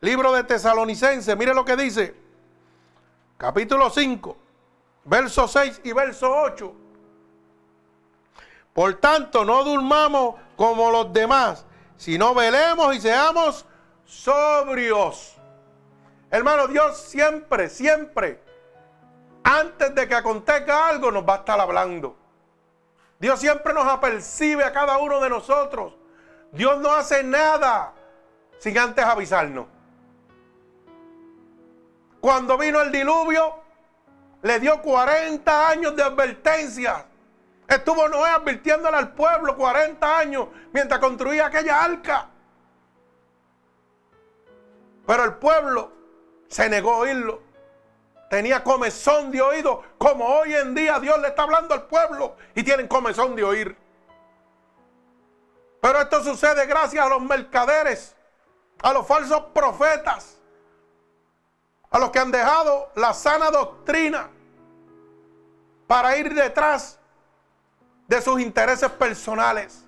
libro de Tesalonicense, mire lo que dice, capítulo 5, verso 6 y verso 8. Por tanto, no durmamos como los demás, sino velemos y seamos sobrios. Hermano, Dios siempre, siempre, antes de que acontezca algo, nos va a estar hablando. Dios siempre nos apercibe a cada uno de nosotros. Dios no hace nada sin antes avisarnos. Cuando vino el diluvio, le dio 40 años de advertencia. Estuvo Noé advirtiéndole al pueblo 40 años mientras construía aquella arca. Pero el pueblo se negó a oírlo. Tenía comezón de oído, como hoy en día Dios le está hablando al pueblo y tienen comezón de oír. Pero esto sucede gracias a los mercaderes, a los falsos profetas, a los que han dejado la sana doctrina para ir detrás de sus intereses personales,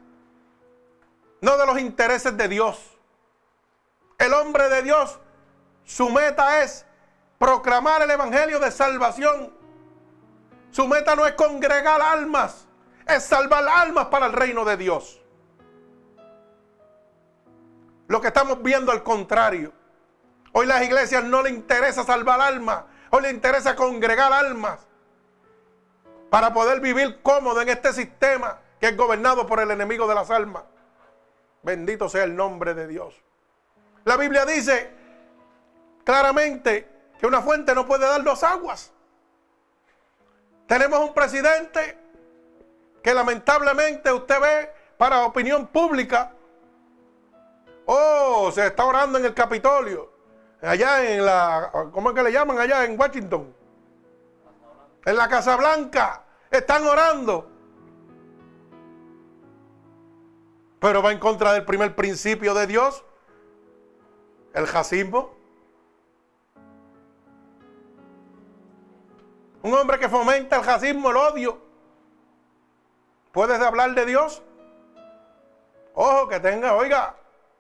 no de los intereses de Dios. El hombre de Dios su meta es proclamar el Evangelio de salvación. Su meta no es congregar almas, es salvar almas para el reino de Dios. Lo que estamos viendo al contrario. Hoy las iglesias no le interesa salvar almas, hoy le interesa congregar almas para poder vivir cómodo en este sistema que es gobernado por el enemigo de las almas. Bendito sea el nombre de Dios. La Biblia dice claramente que una fuente no puede dar dos aguas. Tenemos un presidente que lamentablemente usted ve para opinión pública. Oh, se está orando en el Capitolio. Allá en la, ¿cómo es que le llaman allá en Washington? En la Casa Blanca. Están orando. Pero va en contra del primer principio de Dios, el jacismo. Un hombre que fomenta el racismo, el odio. ¿Puedes hablar de Dios? Ojo, que tenga, oiga,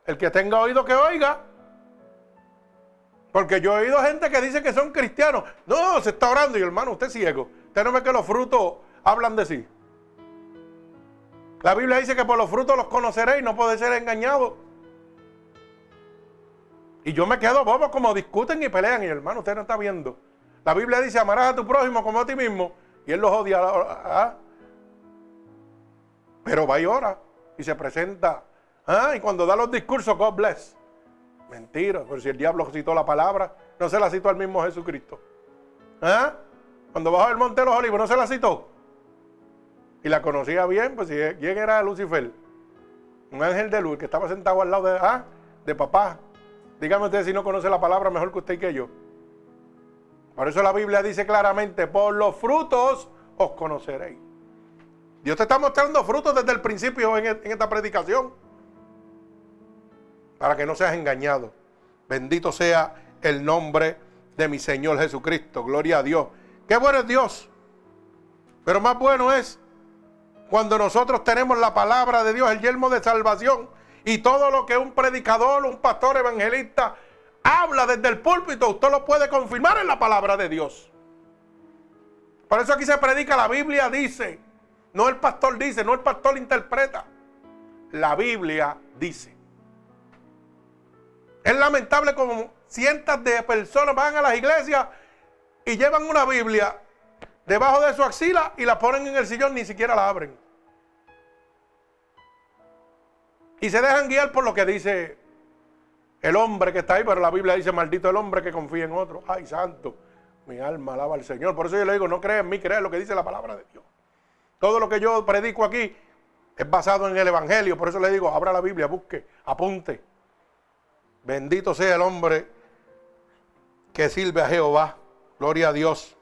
el que tenga oído que oiga. Porque yo he oído gente que dice que son cristianos. No, se está orando y hermano, usted es ciego. Usted no ve que los frutos hablan de sí. La Biblia dice que por los frutos los conoceréis, no puede ser engañado. Y yo me quedo bobo como discuten y pelean. Y hermano, usted no está viendo. La Biblia dice, amarás a tu prójimo como a ti mismo. Y él los odia. ¿ah? Pero va y ora. Y se presenta. ¿ah? Y cuando da los discursos, God bless. Mentira. Pero si el diablo citó la palabra, no se la citó al mismo Jesucristo. ¿Ah? Cuando bajó el monte de los olivos, no se la citó. Y la conocía bien, pues ¿quién era Lucifer? Un ángel de luz que estaba sentado al lado de, ¿ah? de papá. Dígame usted si no conoce la palabra mejor que usted y que yo. Por eso la Biblia dice claramente, por los frutos os conoceréis. Dios te está mostrando frutos desde el principio en, en esta predicación. Para que no seas engañado. Bendito sea el nombre de mi Señor Jesucristo. Gloria a Dios. Qué bueno es Dios. Pero más bueno es cuando nosotros tenemos la palabra de Dios, el yelmo de salvación y todo lo que un predicador, un pastor evangelista habla desde el púlpito, usted lo puede confirmar en la palabra de Dios. Por eso aquí se predica, la Biblia dice, no el pastor dice, no el pastor interpreta. La Biblia dice. Es lamentable como cientos de personas van a las iglesias y llevan una Biblia debajo de su axila y la ponen en el sillón, ni siquiera la abren. Y se dejan guiar por lo que dice el hombre que está ahí, pero la Biblia dice, maldito el hombre que confía en otro. Ay, santo, mi alma alaba al Señor. Por eso yo le digo, no crees en mí, crees lo que dice la palabra de Dios. Todo lo que yo predico aquí es basado en el Evangelio. Por eso le digo, abra la Biblia, busque, apunte. Bendito sea el hombre que sirve a Jehová. Gloria a Dios.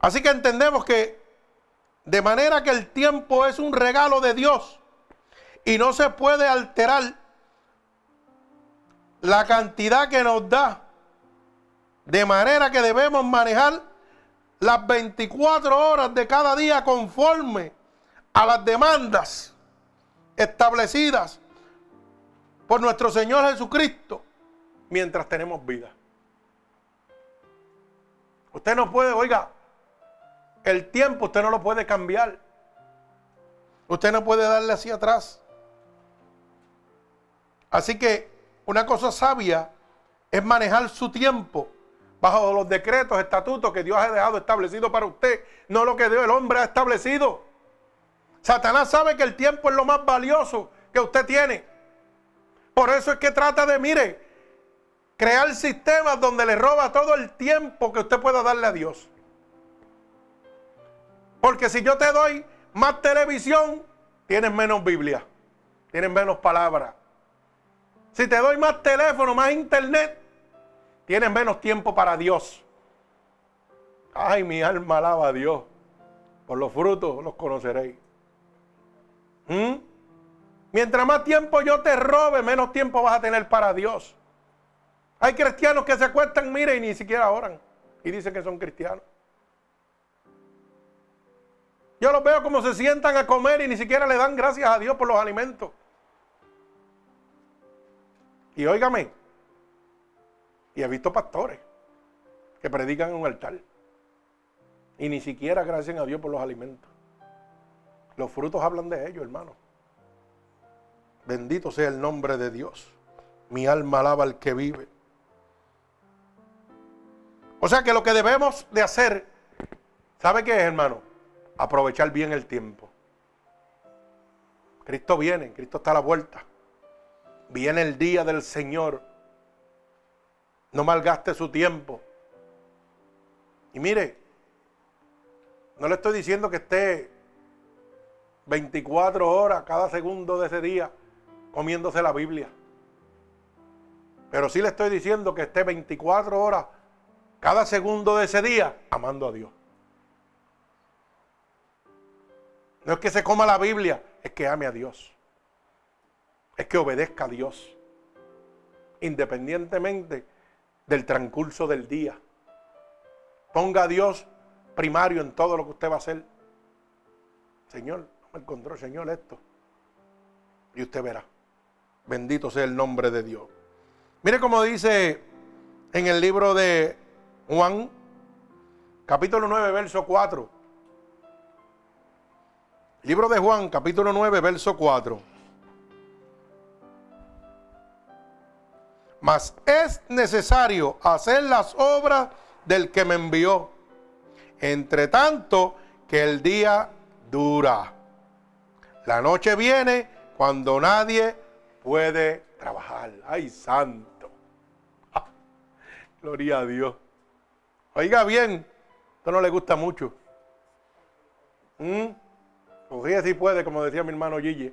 Así que entendemos que de manera que el tiempo es un regalo de Dios y no se puede alterar la cantidad que nos da. De manera que debemos manejar las 24 horas de cada día conforme a las demandas establecidas por nuestro Señor Jesucristo mientras tenemos vida. Usted no puede, oiga, el tiempo usted no lo puede cambiar. Usted no puede darle hacia atrás. Así que una cosa sabia es manejar su tiempo bajo los decretos, estatutos que Dios ha dejado establecido para usted, no lo que Dios el hombre ha establecido. Satanás sabe que el tiempo es lo más valioso que usted tiene. Por eso es que trata de, mire, crear sistemas donde le roba todo el tiempo que usted pueda darle a Dios. Porque si yo te doy más televisión, tienes menos Biblia, tienes menos palabras. Si te doy más teléfono, más internet, tienes menos tiempo para Dios. Ay, mi alma alaba a Dios. Por los frutos los conoceréis. ¿Mm? Mientras más tiempo yo te robe, menos tiempo vas a tener para Dios. Hay cristianos que se acuestan, mire, y ni siquiera oran. Y dicen que son cristianos. Yo los veo como se sientan a comer y ni siquiera le dan gracias a Dios por los alimentos. Y óigame, y he visto pastores que predican en un altar y ni siquiera agradecen a Dios por los alimentos. Los frutos hablan de ellos, hermano. Bendito sea el nombre de Dios. Mi alma alaba al que vive. O sea que lo que debemos de hacer, ¿sabe qué es, hermano? aprovechar bien el tiempo. Cristo viene, Cristo está a la vuelta. Viene el día del Señor. No malgaste su tiempo. Y mire, no le estoy diciendo que esté 24 horas cada segundo de ese día comiéndose la Biblia. Pero sí le estoy diciendo que esté 24 horas cada segundo de ese día amando a Dios. No es que se coma la Biblia, es que ame a Dios. Es que obedezca a Dios. Independientemente del transcurso del día. Ponga a Dios primario en todo lo que usted va a hacer. Señor, me encontró, Señor, esto. Y usted verá. Bendito sea el nombre de Dios. Mire cómo dice en el libro de Juan, capítulo 9, verso 4. Libro de Juan, capítulo 9, verso 4. Mas es necesario hacer las obras del que me envió. Entre tanto que el día dura. La noche viene cuando nadie puede trabajar. ¡Ay, santo! gloria a Dios. Oiga bien, esto no le gusta mucho. ¿Mm? si puede, como decía mi hermano Gigi.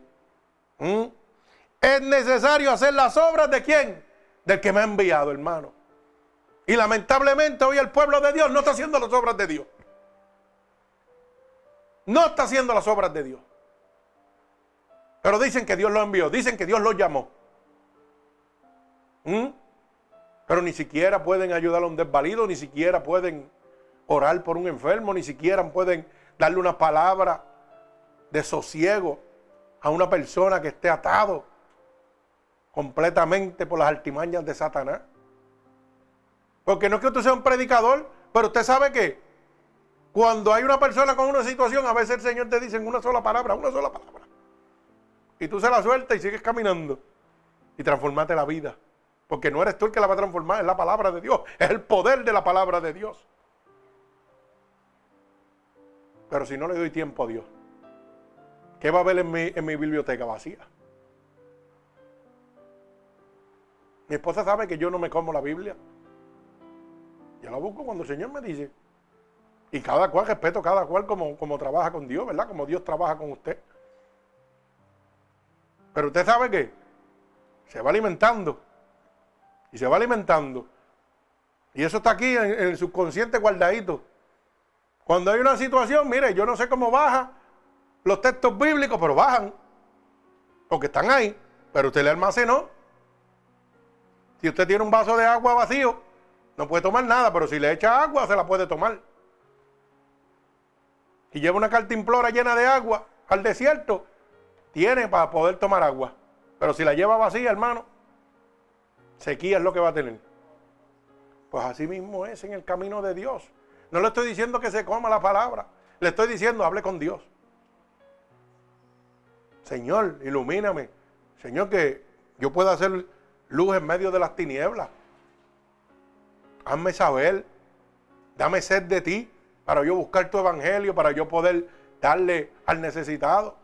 ¿Mm? Es necesario hacer las obras de quién? Del que me ha enviado, hermano. Y lamentablemente hoy el pueblo de Dios no está haciendo las obras de Dios. No está haciendo las obras de Dios. Pero dicen que Dios lo envió, dicen que Dios lo llamó. ¿Mm? Pero ni siquiera pueden ayudar a un desvalido, ni siquiera pueden orar por un enfermo, ni siquiera pueden darle una palabra de sosiego a una persona que esté atado completamente por las artimañas de Satanás. Porque no es que usted sea un predicador, pero usted sabe que cuando hay una persona con una situación, a veces el Señor te dice en una sola palabra, una sola palabra. Y tú se la sueltas y sigues caminando y transformate la vida. Porque no eres tú el que la va a transformar, es la palabra de Dios, es el poder de la palabra de Dios. Pero si no le doy tiempo a Dios, ¿qué va a haber en mi, en mi biblioteca vacía? Mi esposa sabe que yo no me como la Biblia. Yo la busco cuando el Señor me dice. Y cada cual, respeto cada cual como, como trabaja con Dios, ¿verdad? Como Dios trabaja con usted. Pero usted sabe que se va alimentando. Y se va alimentando. Y eso está aquí en, el subconsciente guardadito. Cuando hay una situación, mire, yo no sé cómo baja los textos bíblicos, pero bajan. Porque están ahí. Pero usted le almacenó. Si usted tiene un vaso de agua vacío, no puede tomar nada, pero si le echa agua, se la puede tomar. Si lleva una carta llena de agua al desierto, tiene para poder tomar agua. Pero si la lleva vacía, hermano, sequía es lo que va a tener. Pues así mismo es en el camino de Dios. No le estoy diciendo que se coma la palabra. Le estoy diciendo, hable con Dios. Señor, ilumíname. Señor, que yo pueda hacer luz en medio de las tinieblas. Hazme saber, dame sed de ti para yo buscar tu evangelio, para yo poder darle al necesitado.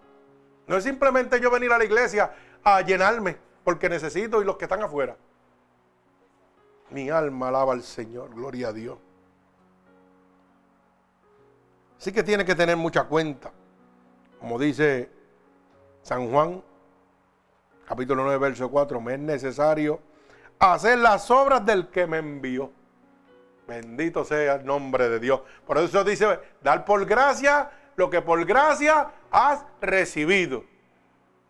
No es simplemente yo venir a la iglesia a llenarme porque necesito y los que están afuera. Mi alma alaba al Señor, gloria a Dios. Así que tiene que tener mucha cuenta. Como dice San Juan, capítulo 9, verso 4, me es necesario hacer las obras del que me envió. Bendito sea el nombre de Dios. Por eso dice, dar por gracia lo que por gracia has recibido.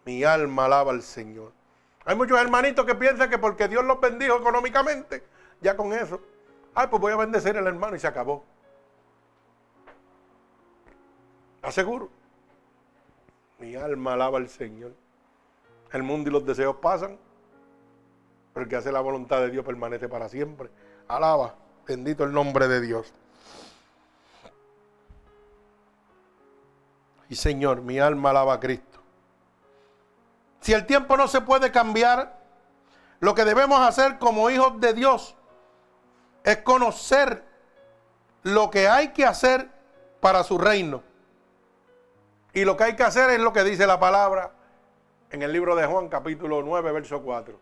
Mi alma alaba al Señor. Hay muchos hermanitos que piensan que porque Dios los bendijo económicamente, ya con eso, ay, pues voy a bendecer al hermano y se acabó. ¿Estás seguro? Mi alma alaba al Señor. El mundo y los deseos pasan, pero el que hace la voluntad de Dios permanece para siempre. Alaba, bendito el nombre de Dios. Y Señor, mi alma alaba a Cristo. Si el tiempo no se puede cambiar, lo que debemos hacer como hijos de Dios es conocer lo que hay que hacer para su reino. Y lo que hay que hacer es lo que dice la palabra en el libro de Juan capítulo 9, verso 4.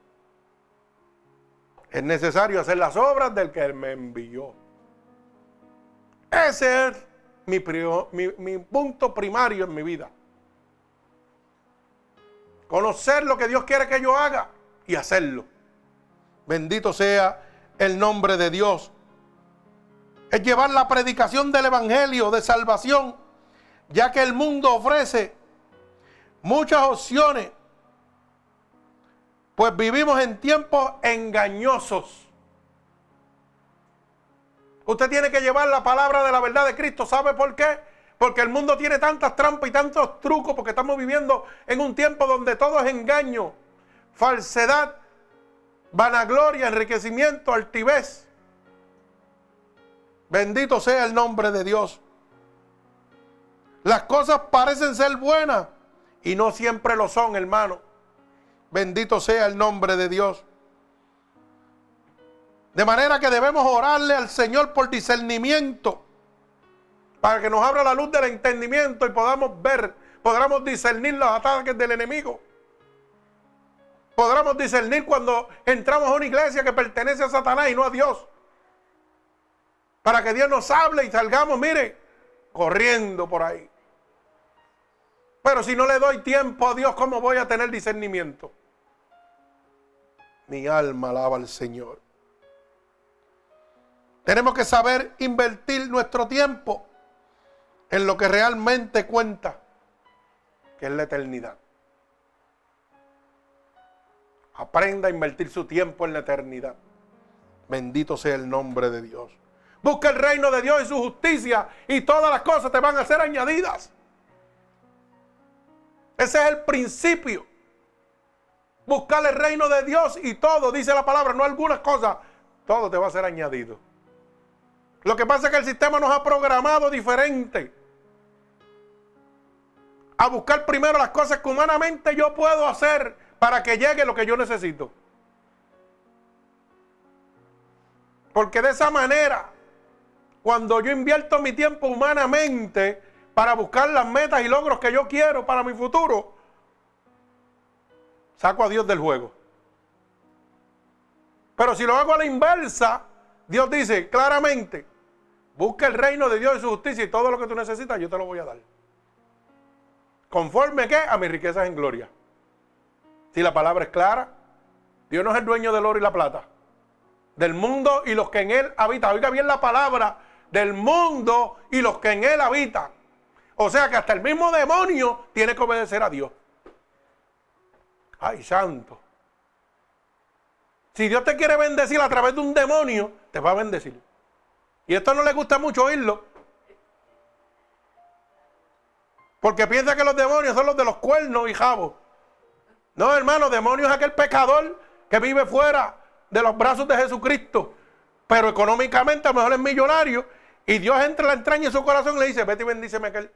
Es necesario hacer las obras del que me envió. Ese es mi, mi, punto primario en mi vida. Conocer lo que Dios quiere que yo haga y hacerlo. Bendito sea el nombre de Dios. Es llevar la predicación del Evangelio de salvación, ya que el mundo ofrece muchas opciones pues vivimos en tiempos engañosos. Usted tiene que llevar la palabra de la verdad de Cristo. ¿Sabe por qué? Porque el mundo tiene tantas trampas y tantos trucos, porque estamos viviendo en un tiempo donde todo es engaño, falsedad, vanagloria, enriquecimiento, altivez. Bendito sea el nombre de Dios. Las cosas parecen ser buenas y no siempre lo son, hermano. Bendito sea el nombre de Dios. De manera que debemos orarle al Señor por discernimiento, para que nos abra la luz del entendimiento y podamos ver, podamos discernir los ataques del enemigo. Podremos discernir cuando entramos a una iglesia que pertenece a Satanás y no a Dios. Para que Dios nos hable y salgamos, mire, corriendo por ahí. Pero si no le doy tiempo a Dios, ¿cómo voy a tener discernimiento? Mi alma alaba al Señor. Tenemos que saber invertir nuestro tiempo en lo que realmente cuenta, que es la eternidad. Aprenda a invertir su tiempo en la eternidad. Bendito sea el nombre de Dios. Busca el reino de Dios y su justicia y todas las cosas te van a ser añadidas. Ese es el principio. Buscar el reino de Dios y todo, dice la palabra, no algunas cosas, todo te va a ser añadido. Lo que pasa es que el sistema nos ha programado diferente. A buscar primero las cosas que humanamente yo puedo hacer para que llegue lo que yo necesito. Porque de esa manera, cuando yo invierto mi tiempo humanamente para buscar las metas y logros que yo quiero para mi futuro, saco a Dios del juego. Pero si lo hago a la inversa, Dios dice claramente, Busca el reino de Dios y su justicia y todo lo que tú necesitas, yo te lo voy a dar. Conforme que a mis riquezas en gloria. Si la palabra es clara, Dios no es el dueño del oro y la plata. Del mundo y los que en él habitan. Oiga bien la palabra, del mundo y los que en él habitan. O sea que hasta el mismo demonio tiene que obedecer a Dios. Ay, santo. Si Dios te quiere bendecir a través de un demonio, te va a bendecir. Y esto no le gusta mucho oírlo. Porque piensa que los demonios son los de los cuernos y jabos. No, hermano, demonio es aquel pecador que vive fuera de los brazos de Jesucristo. Pero económicamente a lo mejor es millonario. Y Dios entra en la entraña en su corazón y le dice, vete y bendíceme aquel.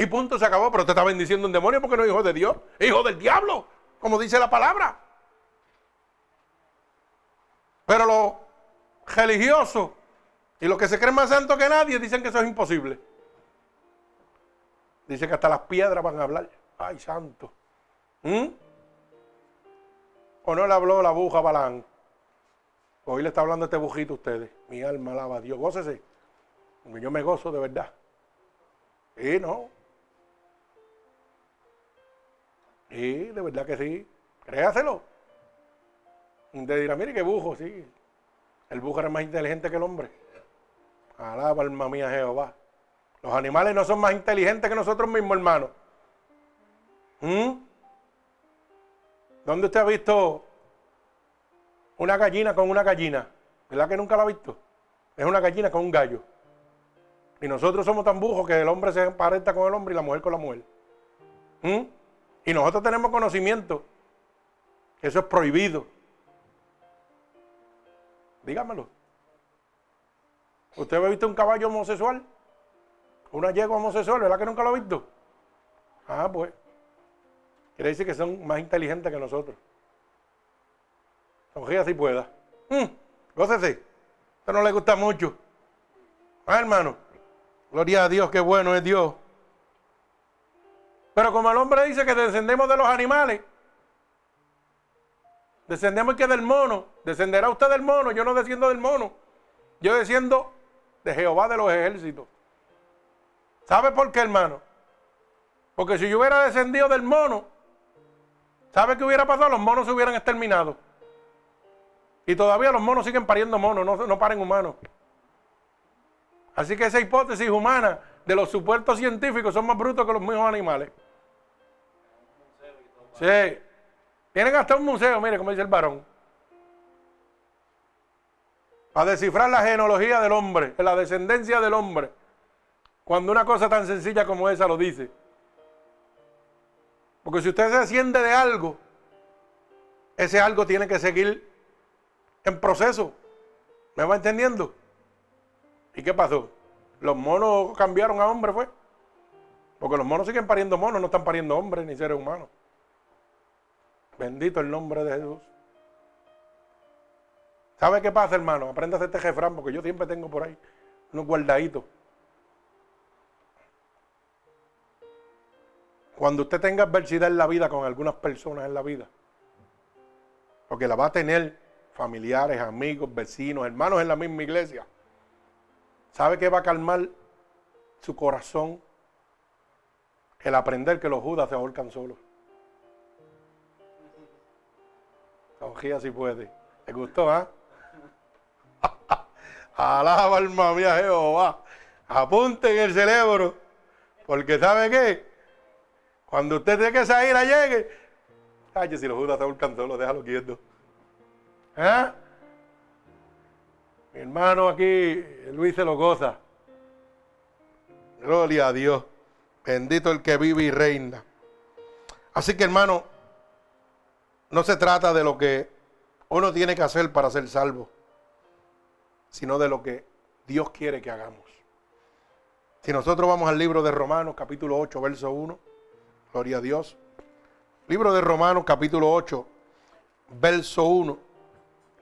Y punto, se acabó. Pero te está bendiciendo un demonio porque no es hijo de Dios. Hijo del diablo, como dice la palabra. Pero lo religiosos y los que se creen más santos que nadie dicen que eso es imposible. Dice que hasta las piedras van a hablar. Ay, santo. ¿Mm? ¿O no le habló la buja Balán? Hoy le está hablando este bujito a ustedes. Mi alma alaba a Dios. Gócese. Yo me gozo de verdad. Y no. Y de verdad que sí. Créaselo. Usted dirá, mire qué bujo, sí. El búho es más inteligente que el hombre. Alaba alma mía Jehová. Los animales no son más inteligentes que nosotros mismos, hermano. ¿Mm? ¿Dónde usted ha visto una gallina con una gallina? ¿Verdad que nunca la ha visto? Es una gallina con un gallo. Y nosotros somos tan bujos que el hombre se emparenta con el hombre y la mujer con la mujer. ¿Mm? Y nosotros tenemos conocimiento eso es prohibido. Dígamelo. ¿Usted ha visto un caballo homosexual? ¿Una yegua homosexual? ¿Verdad que nunca lo ha visto? Ah, pues. Quiere decir que son más inteligentes que nosotros. Sonría si pueda. Mm, gócese. Esto no le gusta mucho. Ah, hermano. Gloria a Dios, qué bueno es Dios. Pero como el hombre dice que descendemos de los animales, Descendemos que del mono. Descenderá usted del mono. Yo no desciendo del mono. Yo desciendo de Jehová de los ejércitos. ¿Sabe por qué, hermano? Porque si yo hubiera descendido del mono, ¿sabe qué hubiera pasado? Los monos se hubieran exterminado. Y todavía los monos siguen pariendo monos, no, no paren humanos. Así que esa hipótesis humana de los supuestos científicos son más brutos que los mismos animales. Sí. Tienen hasta un museo, mire, como dice el varón. Para descifrar la genealogía del hombre, la descendencia del hombre. Cuando una cosa tan sencilla como esa lo dice. Porque si usted se desciende de algo, ese algo tiene que seguir en proceso. ¿Me va entendiendo? ¿Y qué pasó? Los monos cambiaron a hombres, fue. Porque los monos siguen pariendo monos, no están pariendo hombres ni seres humanos. Bendito el nombre de Jesús. ¿Sabe qué pasa, hermano? Aprenda a hacer este jefrán porque yo siempre tengo por ahí unos guardaditos. Cuando usted tenga adversidad en la vida con algunas personas en la vida, porque la va a tener familiares, amigos, vecinos, hermanos en la misma iglesia, ¿sabe qué va a calmar su corazón? El aprender que los judas se ahorcan solos. Ojía si puede. ¿Le gustó, ah? Alaba alma mía Jehová. Apunte en el cerebro. Porque ¿sabe qué? Cuando usted tiene que salir a llegue. Ay, si los judas se ahorcan solos, déjalo quieto. ¿Ah? Mi hermano aquí, Luis se lo goza. Gloria a Dios. Bendito el que vive y reina. Así que hermano, no se trata de lo que uno tiene que hacer para ser salvo, sino de lo que Dios quiere que hagamos. Si nosotros vamos al libro de Romanos, capítulo 8, verso 1, gloria a Dios. Libro de Romanos, capítulo 8, verso 1,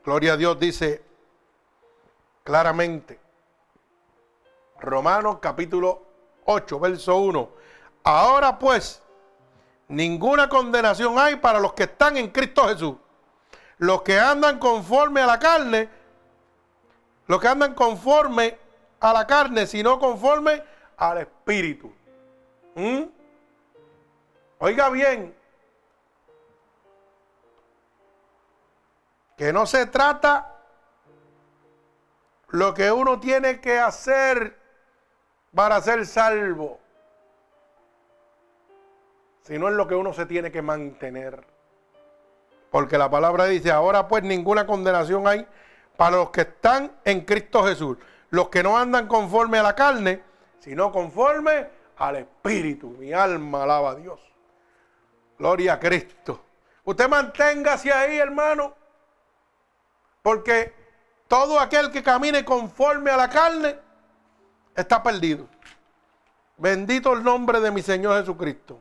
gloria a Dios, dice claramente, Romanos capítulo 8, verso 1, ahora pues, ninguna condenación hay para los que están en Cristo Jesús. Los que andan conforme a la carne, los que andan conforme a la carne, sino conforme al Espíritu. ¿Mm? Oiga bien, que no se trata lo que uno tiene que hacer para ser salvo sino en lo que uno se tiene que mantener. Porque la palabra dice, ahora pues ninguna condenación hay para los que están en Cristo Jesús, los que no andan conforme a la carne, sino conforme al Espíritu. Mi alma alaba a Dios. Gloria a Cristo. Usted manténgase ahí, hermano, porque todo aquel que camine conforme a la carne está perdido. Bendito el nombre de mi Señor Jesucristo.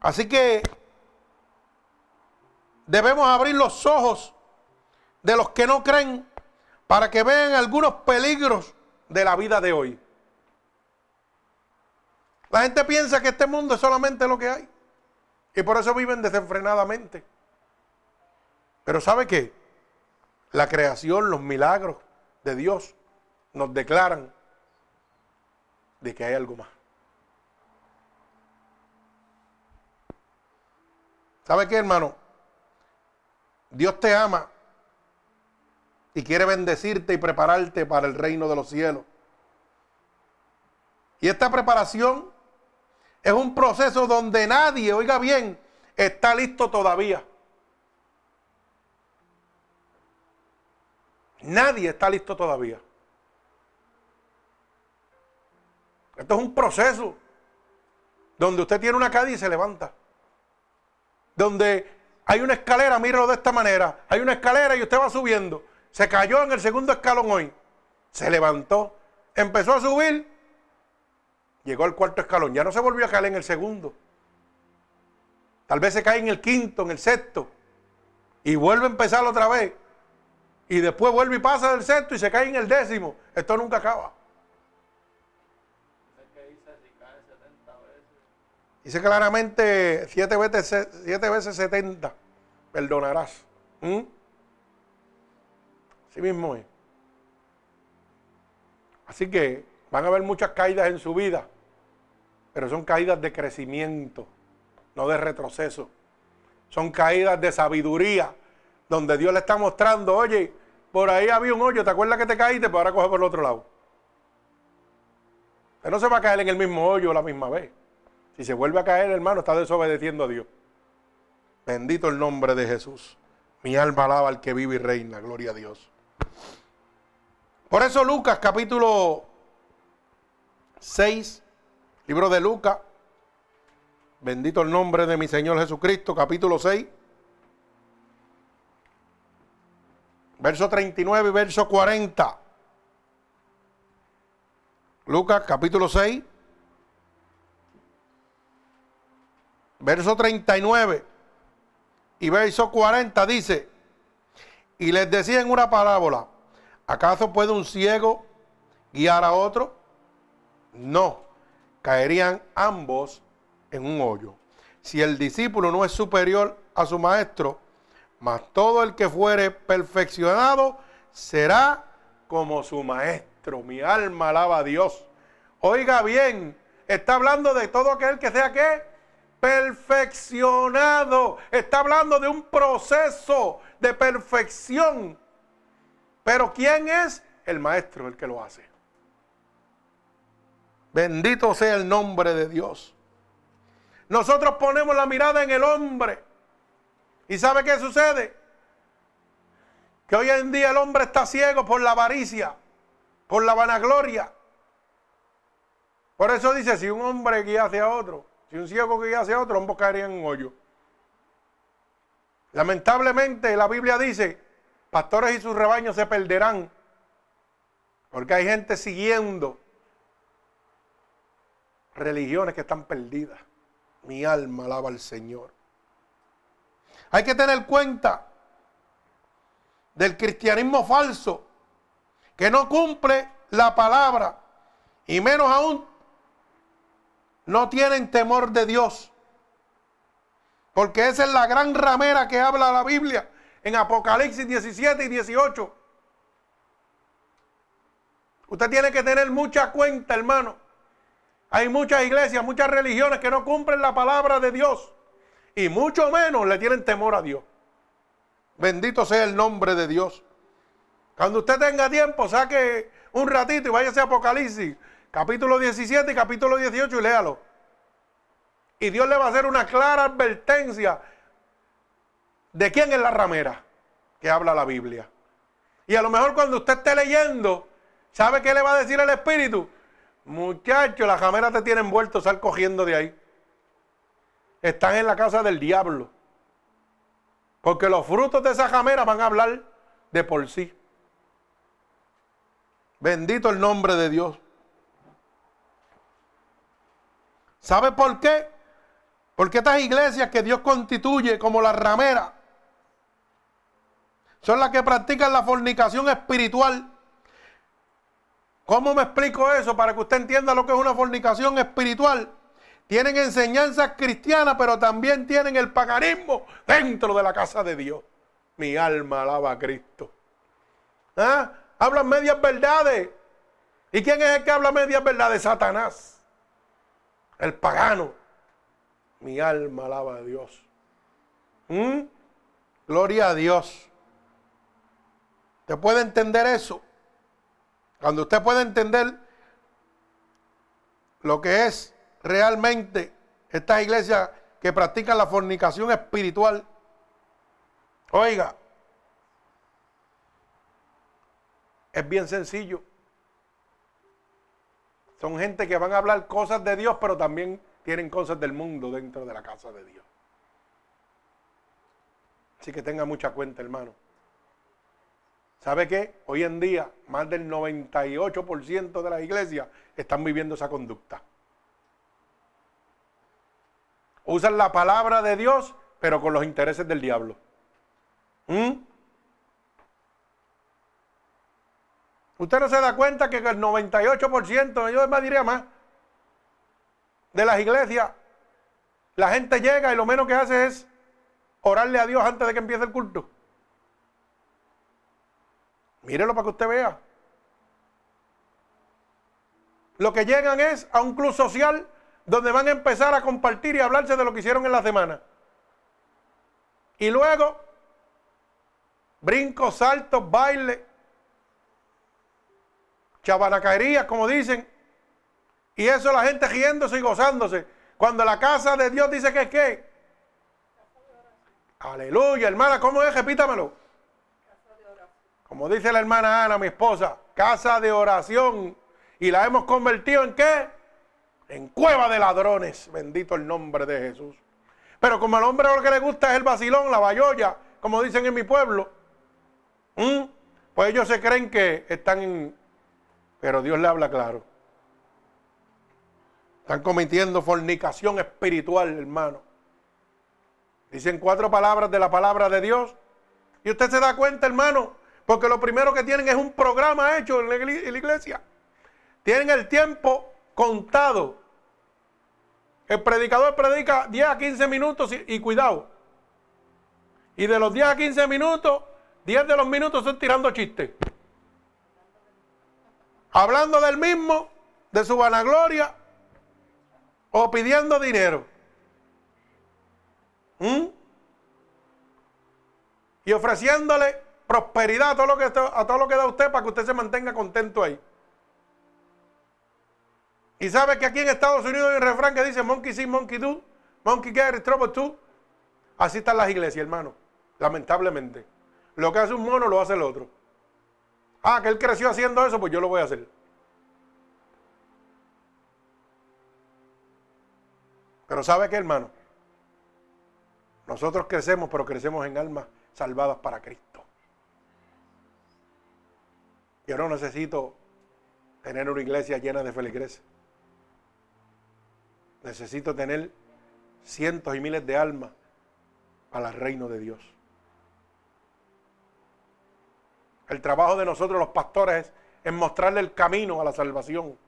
Así que debemos abrir los ojos de los que no creen para que vean algunos peligros de la vida de hoy. La gente piensa que este mundo es solamente lo que hay y por eso viven desenfrenadamente. Pero ¿sabe qué? La creación, los milagros de Dios nos declaran de que hay algo más. ¿Sabe qué, hermano? Dios te ama y quiere bendecirte y prepararte para el reino de los cielos. Y esta preparación es un proceso donde nadie, oiga bien, está listo todavía. Nadie está listo todavía. Esto es un proceso donde usted tiene una caída y se levanta donde hay una escalera, míralo de esta manera, hay una escalera y usted va subiendo. Se cayó en el segundo escalón hoy, se levantó, empezó a subir, llegó al cuarto escalón, ya no se volvió a caer en el segundo. Tal vez se cae en el quinto, en el sexto, y vuelve a empezar otra vez. Y después vuelve y pasa del sexto y se cae en el décimo. Esto nunca acaba. Dice claramente siete veces, siete veces 70, perdonarás. ¿Mm? Así mismo es. Así que van a haber muchas caídas en su vida, pero son caídas de crecimiento, no de retroceso. Son caídas de sabiduría, donde Dios le está mostrando, oye, por ahí había un hoyo, ¿te acuerdas que te caíste? Pues ahora coge por el otro lado. Usted no se va a caer en el mismo hoyo la misma vez. Si se vuelve a caer, hermano, está desobedeciendo a Dios. Bendito el nombre de Jesús. Mi alma alaba al que vive y reina. Gloria a Dios. Por eso Lucas capítulo 6, libro de Lucas. Bendito el nombre de mi Señor Jesucristo, capítulo 6. Verso 39 y verso 40. Lucas capítulo 6. Verso 39 y verso 40 dice, y les decía en una parábola, ¿acaso puede un ciego guiar a otro? No, caerían ambos en un hoyo. Si el discípulo no es superior a su maestro, mas todo el que fuere perfeccionado será como su maestro. Mi alma alaba a Dios. Oiga bien, está hablando de todo aquel que sea que perfeccionado. Está hablando de un proceso de perfección. Pero ¿quién es? El maestro el que lo hace. Bendito sea el nombre de Dios. Nosotros ponemos la mirada en el hombre. ¿Y sabe qué sucede? Que hoy en día el hombre está ciego por la avaricia, por la vanagloria. Por eso dice, si un hombre guía hacia otro, si un ciego guía hacia otro, ambos caerían en un hoyo. Lamentablemente la Biblia dice, pastores y sus rebaños se perderán, porque hay gente siguiendo religiones que están perdidas. Mi alma alaba al Señor. Hay que tener cuenta del cristianismo falso que no cumple la palabra y menos aún no tienen temor de Dios. Porque esa es la gran ramera que habla la Biblia en Apocalipsis 17 y 18. Usted tiene que tener mucha cuenta, hermano. Hay muchas iglesias, muchas religiones que no cumplen la palabra de Dios. Y mucho menos le tienen temor a Dios. Bendito sea el nombre de Dios. Cuando usted tenga tiempo, saque un ratito y váyase a Apocalipsis, capítulo 17 y capítulo 18 y léalo. Y Dios le va a hacer una clara advertencia de quién es la ramera que habla la Biblia. Y a lo mejor cuando usted esté leyendo, ¿sabe qué le va a decir el Espíritu? Muchacho, la ramera te tiene envuelto, sal cogiendo de ahí. Están en la casa del diablo. Porque los frutos de esa jamera van a hablar de por sí. Bendito el nombre de Dios. ¿Sabe por qué? Porque estas iglesias que Dios constituye como la ramera son las que practican la fornicación espiritual. ¿Cómo me explico eso para que usted entienda lo que es una fornicación espiritual? Tienen enseñanzas cristianas, pero también tienen el paganismo dentro de la casa de Dios. Mi alma alaba a Cristo. ¿Ah? Hablan medias verdades. ¿Y quién es el que habla medias verdades? Satanás. El pagano. Mi alma alaba a Dios. ¿Mm? Gloria a Dios. ¿Usted puede entender eso? Cuando usted puede entender lo que es realmente esta iglesia que practica la fornicación espiritual. Oiga, es bien sencillo. Son gente que van a hablar cosas de Dios, pero también tienen cosas del mundo dentro de la casa de Dios. Así que tenga mucha cuenta, hermano. ¿Sabe qué? Hoy en día, más del 98% de las iglesias están viviendo esa conducta. Usan la palabra de Dios, pero con los intereses del diablo. ¿Mm? Usted no se da cuenta que el 98%, yo más diría más, de las iglesias, la gente llega y lo menos que hace es orarle a Dios antes de que empiece el culto. Mírelo para que usted vea. Lo que llegan es a un club social donde van a empezar a compartir y hablarse de lo que hicieron en la semana. Y luego, brincos, saltos, baile, chabanacaerías, como dicen, y eso la gente riéndose y gozándose. Cuando la casa de Dios dice que es qué. Aleluya, hermana, ¿cómo es? Repítamelo. Como dice la hermana Ana, mi esposa, casa de oración. Y la hemos convertido en qué? En cueva de ladrones. Bendito el nombre de Jesús. Pero como al hombre lo que le gusta es el vacilón, la bayoya, como dicen en mi pueblo, pues ellos se creen que están en... Pero Dios le habla claro. Están cometiendo fornicación espiritual, hermano. Dicen cuatro palabras de la palabra de Dios. Y usted se da cuenta, hermano, porque lo primero que tienen es un programa hecho en la iglesia. Tienen el tiempo contado. El predicador predica 10 a 15 minutos y, cuidado. Y de los 10 a 15 minutos, 10 de los minutos son tirando chistes. Hablando del mismo, de su vanagloria o pidiendo dinero. ¿Mm? Y ofreciéndole prosperidad a todo, lo que, a todo lo que da usted para que usted se mantenga contento ahí. Y sabe que aquí en Estados Unidos hay un refrán que dice monkey see, monkey do, monkey get trouble too. Así están las iglesias, hermano. Lamentablemente. Lo que hace un mono lo hace el otro. Ah, que él creció haciendo eso, pues yo lo voy a hacer. Pero ¿sabe qué, hermano? Nosotros crecemos, pero crecemos en almas salvadas para Cristo. Yo no necesito tener una iglesia llena de feligreses. Necesito tener cientos y miles de almas para el reino de Dios. El trabajo de nosotros los pastores es, mostrarle el camino a la salvación.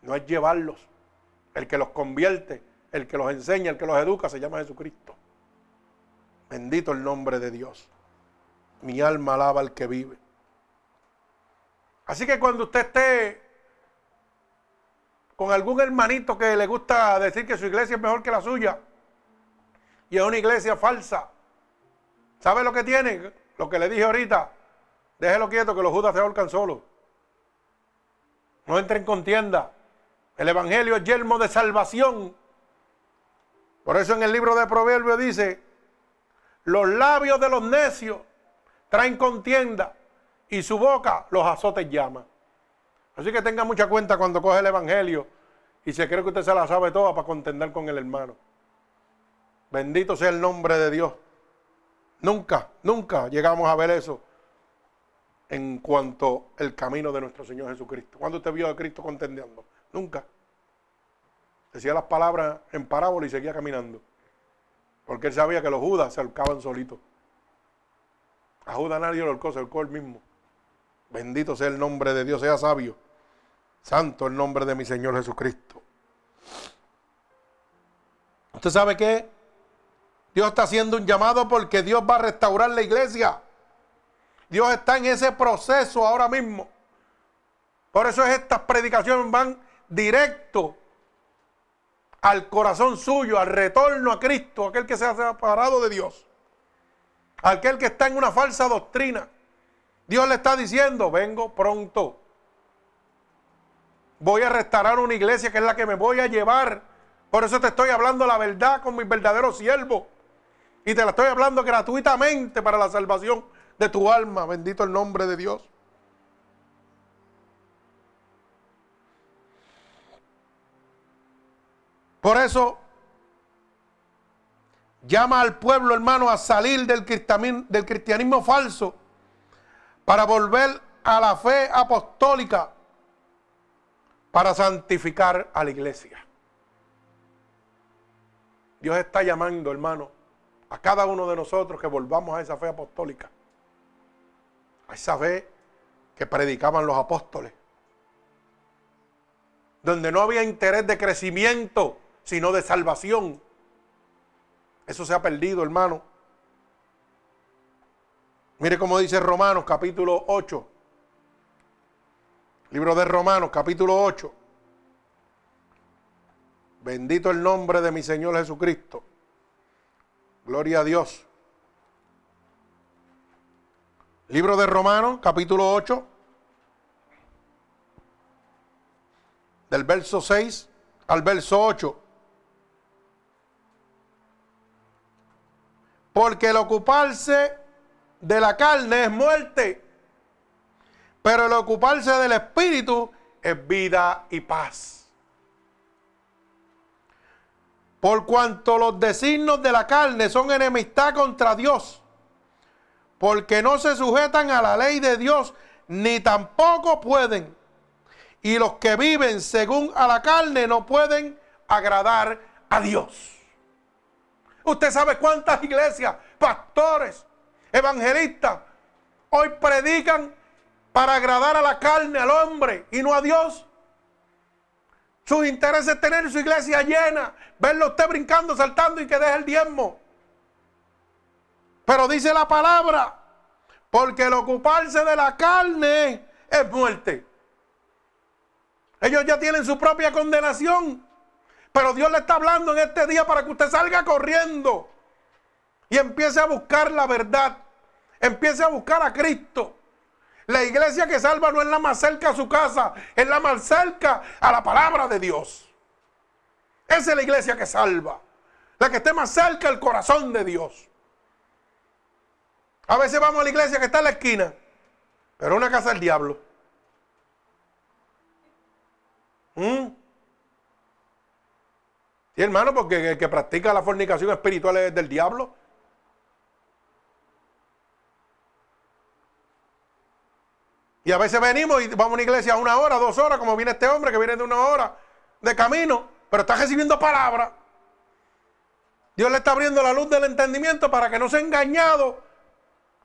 No es llevarlos. El que los convierte, el que los enseña, el que los educa, se llama Jesucristo. Bendito el nombre de Dios. Mi alma alaba al que vive. Así que cuando usted esté con algún hermanito que le gusta decir que su iglesia es mejor que la suya y es una iglesia falsa. ¿Sabe lo que tiene? Lo que le dije ahorita. Déjelo quieto que los judas se ahorcan solos. No entre en contienda. El evangelio es yelmo de salvación. Por eso en el libro de Proverbios dice, los labios de los necios traen contienda y su boca los azotes llama. Así que tenga mucha cuenta cuando coge el Evangelio y se cree que usted se la sabe toda para contender con el hermano. Bendito sea el nombre de Dios. Nunca, nunca llegamos a ver eso en cuanto al camino de nuestro Señor Jesucristo. ¿Cuándo usted vio a Cristo contendiendo? Nunca. Decía las palabras en parábola y seguía caminando. Porque él sabía que los judas se ahorcaban solitos. A Judas nadie lo ahorcó, se ahorcó él mismo. Bendito sea el nombre de Dios, sea sabio. Santo el nombre de mi Señor Jesucristo. ¿Usted sabe qué? Dios está haciendo un llamado porque Dios va a restaurar la iglesia. Dios está en ese proceso ahora mismo. Por eso es estas predicaciones van directo al corazón suyo, al retorno a Cristo, aquel que se ha separado de Dios, aquel que está en una falsa doctrina. Dios le está diciendo, vengo pronto. Voy a restaurar una iglesia que es la que me voy a llevar. Por eso te estoy hablando la verdad con mi verdadero siervo. Y te la estoy hablando gratuitamente para la salvación de tu alma. Bendito el nombre de Dios. Por eso llama al pueblo hermano a salir del cristianismo, del cristianismo falso para volver a la fe apostólica para santificar a la iglesia. Dios está llamando, hermano, a cada uno de nosotros que volvamos a esa fe apostólica, a esa fe que predicaban los apóstoles, donde no había interés de crecimiento, sino de salvación. Eso se ha perdido, hermano. Mire cómo dice Romanos capítulo 8, Libro de Romanos, capítulo 8. Bendito el nombre de mi Señor Jesucristo. Gloria a Dios. Libro de Romanos, capítulo 8. Del verso 6 al verso 8. Porque el ocuparse de la carne es muerte pero el ocuparse del Espíritu es vida y paz. Por cuanto los designos de la carne son enemistad contra Dios, porque no se sujetan a la ley de Dios, ni tampoco pueden. Y los que viven según a la carne no pueden agradar a Dios. Usted sabe cuántas iglesias, pastores, evangelistas, hoy predican para agradar a la carne, al hombre y no a Dios. Su interés es tener su iglesia llena, verlo usted brincando, saltando y que deje el diezmo. Pero dice la palabra, porque el ocuparse de la carne es muerte. Ellos ya tienen su propia condenación. Pero Dios le está hablando en este día para que usted salga corriendo y empiece a buscar la verdad. Empiece a buscar a Cristo. La iglesia que salva no es la más cerca a su casa, es la más cerca a la palabra de Dios. Esa es la iglesia que salva. La que esté más cerca al corazón de Dios. A veces vamos a la iglesia que está en la esquina, pero una casa del diablo. ¿Mm? Sí, hermano, porque el que practica la fornicación espiritual es del diablo. Y a veces venimos y vamos a una iglesia una hora, dos horas, como viene este hombre que viene de una hora de camino, pero está recibiendo palabra. Dios le está abriendo la luz del entendimiento para que no sea engañado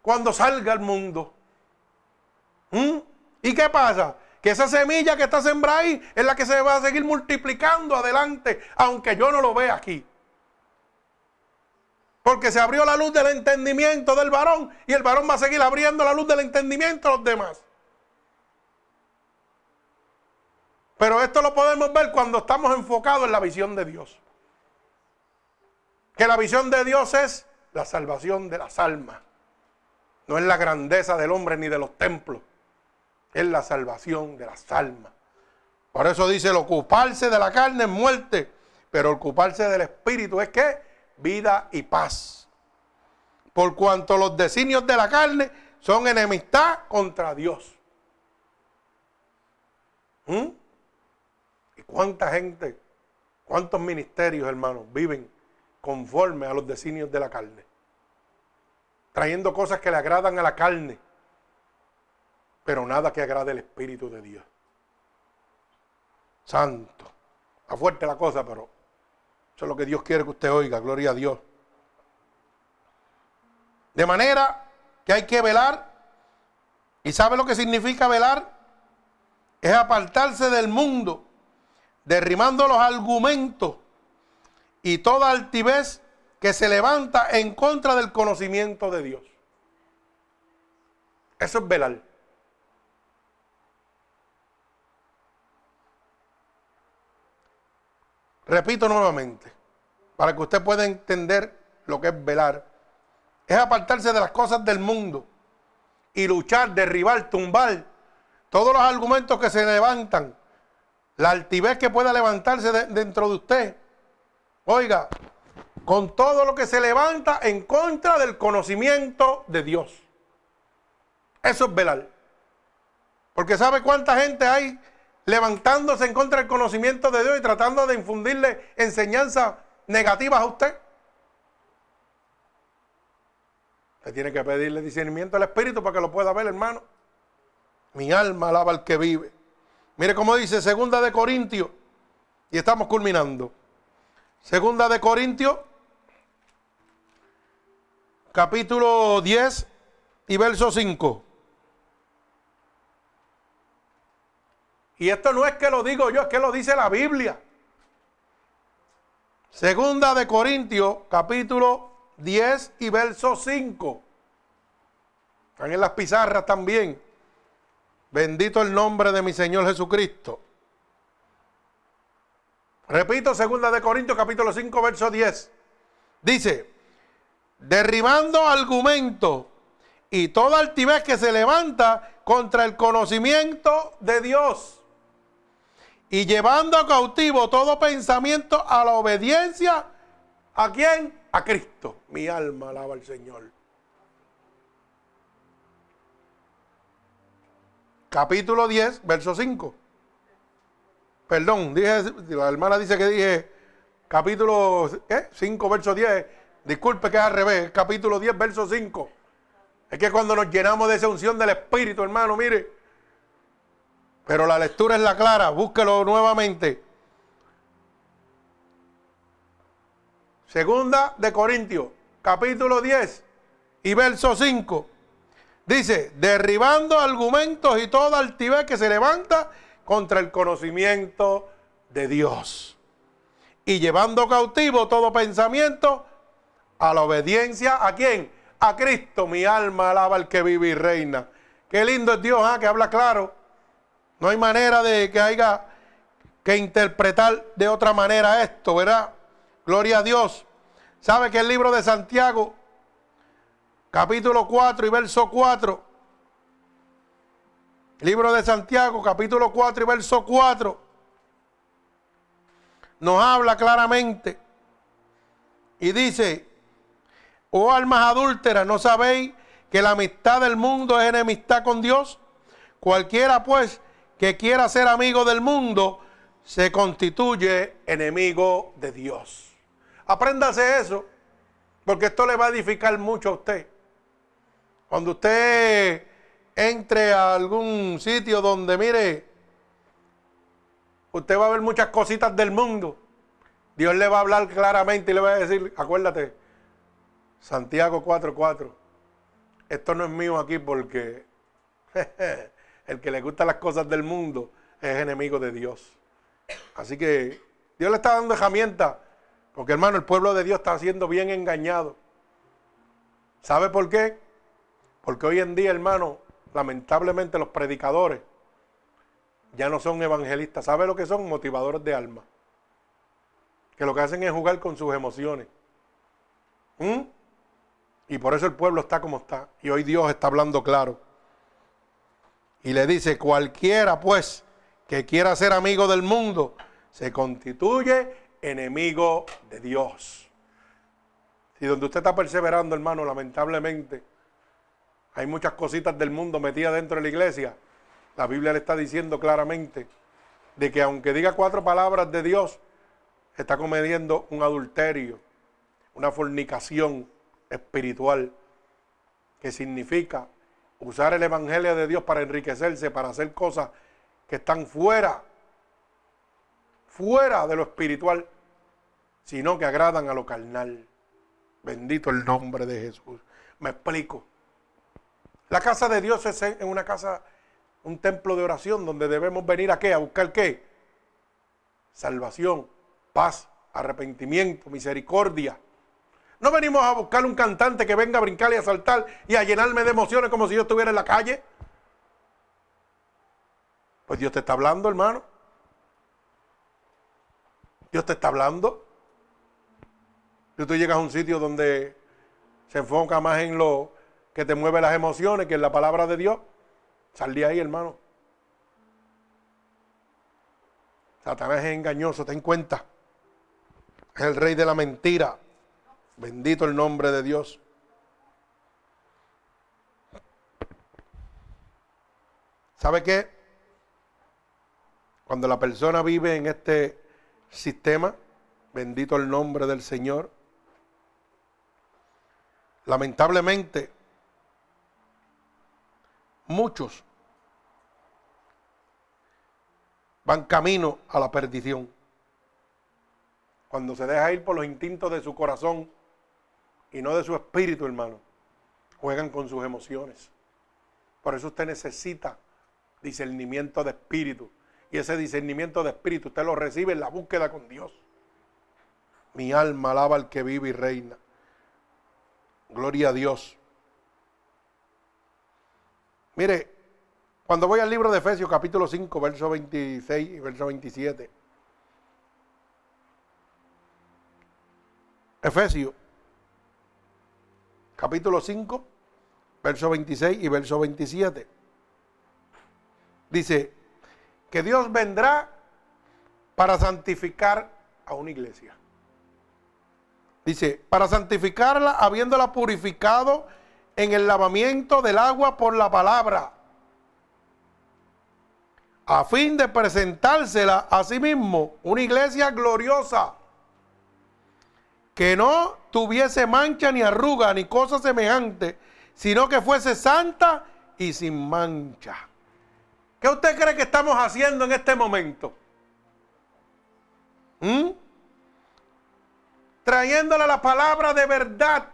cuando salga al mundo. ¿Mm? ¿Y qué pasa? Que esa semilla que está sembrada ahí es la que se va a seguir multiplicando adelante, aunque yo no lo vea aquí. Porque se abrió la luz del entendimiento del varón y el varón va a seguir abriendo la luz del entendimiento a los demás. Pero esto lo podemos ver cuando estamos enfocados en la visión de Dios. Que la visión de Dios es la salvación de las almas. No es la grandeza del hombre ni de los templos es la salvación de las almas. Por eso dice, el ocuparse de la carne es muerte, pero ocuparse del espíritu es que vida y paz. Por cuanto los designios de la carne son enemistad contra Dios. ¿Mm? ¿Y cuánta gente, cuántos ministerios, hermanos, viven conforme a los designios de la carne? Trayendo cosas que le agradan a la carne pero nada que agrade el Espíritu de Dios. Santo. Está fuerte la cosa, pero eso es lo que Dios quiere que usted oiga. Gloria a Dios. De manera que hay que velar. ¿Y sabe lo que significa velar? Es apartarse del mundo, derrimando los argumentos y toda altivez que se levanta en contra del conocimiento de Dios. Eso es velar. Repito nuevamente, para que usted pueda entender lo que es velar. Es apartarse de las cosas del mundo y luchar, derribar, tumbar todos los argumentos que se levantan, la altivez que pueda levantarse dentro de usted. Oiga, con todo lo que se levanta en contra del conocimiento de Dios. Eso es velar. Porque ¿sabe cuánta gente hay levantándose en contra del conocimiento de Dios y tratando de infundirle enseñanzas negativas a usted. Usted tiene que pedirle discernimiento al Espíritu para que lo pueda ver, hermano. Mi alma alaba al que vive. Mire cómo dice Segunda de Corintios. Y estamos culminando. Segunda de Corintios, capítulo 10 y verso 5. Y esto no es que lo digo yo, es que lo dice la Biblia. Segunda de Corintios, capítulo 10 y verso 5. Están en las pizarras también. Bendito el nombre de mi Señor Jesucristo. Repito, segunda de Corintios, capítulo 5, verso 10. Dice, derribando argumentos y toda altivez que se levanta contra el conocimiento de Dios y llevando cautivo todo pensamiento a la obediencia. ¿A quién? A Cristo. Mi alma alaba al Señor. Capítulo 10, verso 5. Perdón, dije, la hermana dice que dije capítulo 5, verso 10. Disculpe que es al revés, capítulo 10, verso 5. Es que cuando nos llenamos de esa unción del Espíritu, hermano, mire, pero la lectura es la clara, búsquelo nuevamente. Segunda de Corintios, capítulo 10 y verso 5. Dice, derribando argumentos y toda altivez que se levanta contra el conocimiento de Dios. Y llevando cautivo todo pensamiento a la obediencia a quién? A Cristo. Mi alma alaba al que vive y reina. Qué lindo es Dios, ¿ah? que habla claro. No hay manera de que haya que interpretar de otra manera esto, ¿verdad? Gloria a Dios. ¿Sabe que el libro de Santiago, capítulo 4 y verso 4? Libro de Santiago, capítulo 4 y verso 4. Nos habla claramente. Y dice, oh almas adúlteras, ¿no sabéis que la amistad del mundo es enemistad con Dios? Cualquiera pues que quiera ser amigo del mundo, se constituye enemigo de Dios. Apréndase eso, porque esto le va a edificar mucho a usted. Cuando usted entre a algún sitio donde, mire, usted va a ver muchas cositas del mundo. Dios le va a hablar claramente y le va a decir, acuérdate, Santiago 4:4, esto no es mío aquí porque el que le gusta las cosas del mundo es enemigo de Dios. Así que Dios le está dando herramienta, porque hermano, el pueblo de Dios está siendo bien engañado. ¿Sabe por qué? Porque hoy en día, hermano, lamentablemente los predicadores ya no son evangelistas. ¿Sabe lo que son? Motivadores de alma. Que lo que hacen es jugar con sus emociones. ¿Mm? Y por eso el pueblo está como está. Y hoy Dios está hablando claro. Y le dice, cualquiera pues que quiera ser amigo del mundo, se constituye enemigo de Dios. Y donde usted está perseverando, hermano, lamentablemente, hay muchas cositas del mundo metidas dentro de la iglesia. La Biblia le está diciendo claramente de que aunque diga cuatro palabras de Dios, está cometiendo un adulterio, una fornicación espiritual, que significa usar el Evangelio de Dios para enriquecerse, para hacer cosas que están fuera, fuera de lo espiritual, sino que agradan a lo carnal. Bendito el nombre de Jesús. Me explico. La casa de Dios es una casa, un templo de oración donde debemos venir a qué? A buscar qué? Salvación, paz, arrepentimiento, misericordia. No venimos a buscar un cantante que venga a brincar y a saltar y a llenarme de emociones como si yo estuviera en la calle. Pues Dios te está hablando, hermano. Dios te está hablando. Si tú llegas a un sitio donde se enfoca más en lo que te mueve las emociones, que es la palabra de Dios, sal de ahí, hermano. Satanás es engañoso, ten cuenta. Es el rey de la mentira. Bendito el nombre de Dios. ¿Sabe qué? Cuando la persona vive en este sistema, bendito el nombre del Señor, lamentablemente muchos van camino a la perdición. Cuando se deja ir por los instintos de su corazón y no de su espíritu, hermano, juegan con sus emociones. Por eso usted necesita discernimiento de espíritu. Y ese discernimiento de espíritu usted lo recibe en la búsqueda con Dios. Mi alma alaba al que vive y reina. Gloria a Dios. Mire, cuando voy al libro de Efesios capítulo 5, verso 26 y verso 27. Efesios capítulo 5, verso 26 y verso 27. Dice que Dios vendrá para santificar a una iglesia. Dice, para santificarla habiéndola purificado en el lavamiento del agua por la palabra, a fin de presentársela a sí mismo una iglesia gloriosa, que no tuviese mancha ni arruga ni cosa semejante, sino que fuese santa y sin mancha. ¿Qué usted cree que estamos haciendo en este momento? ¿Mm? trayéndole la palabra de verdad,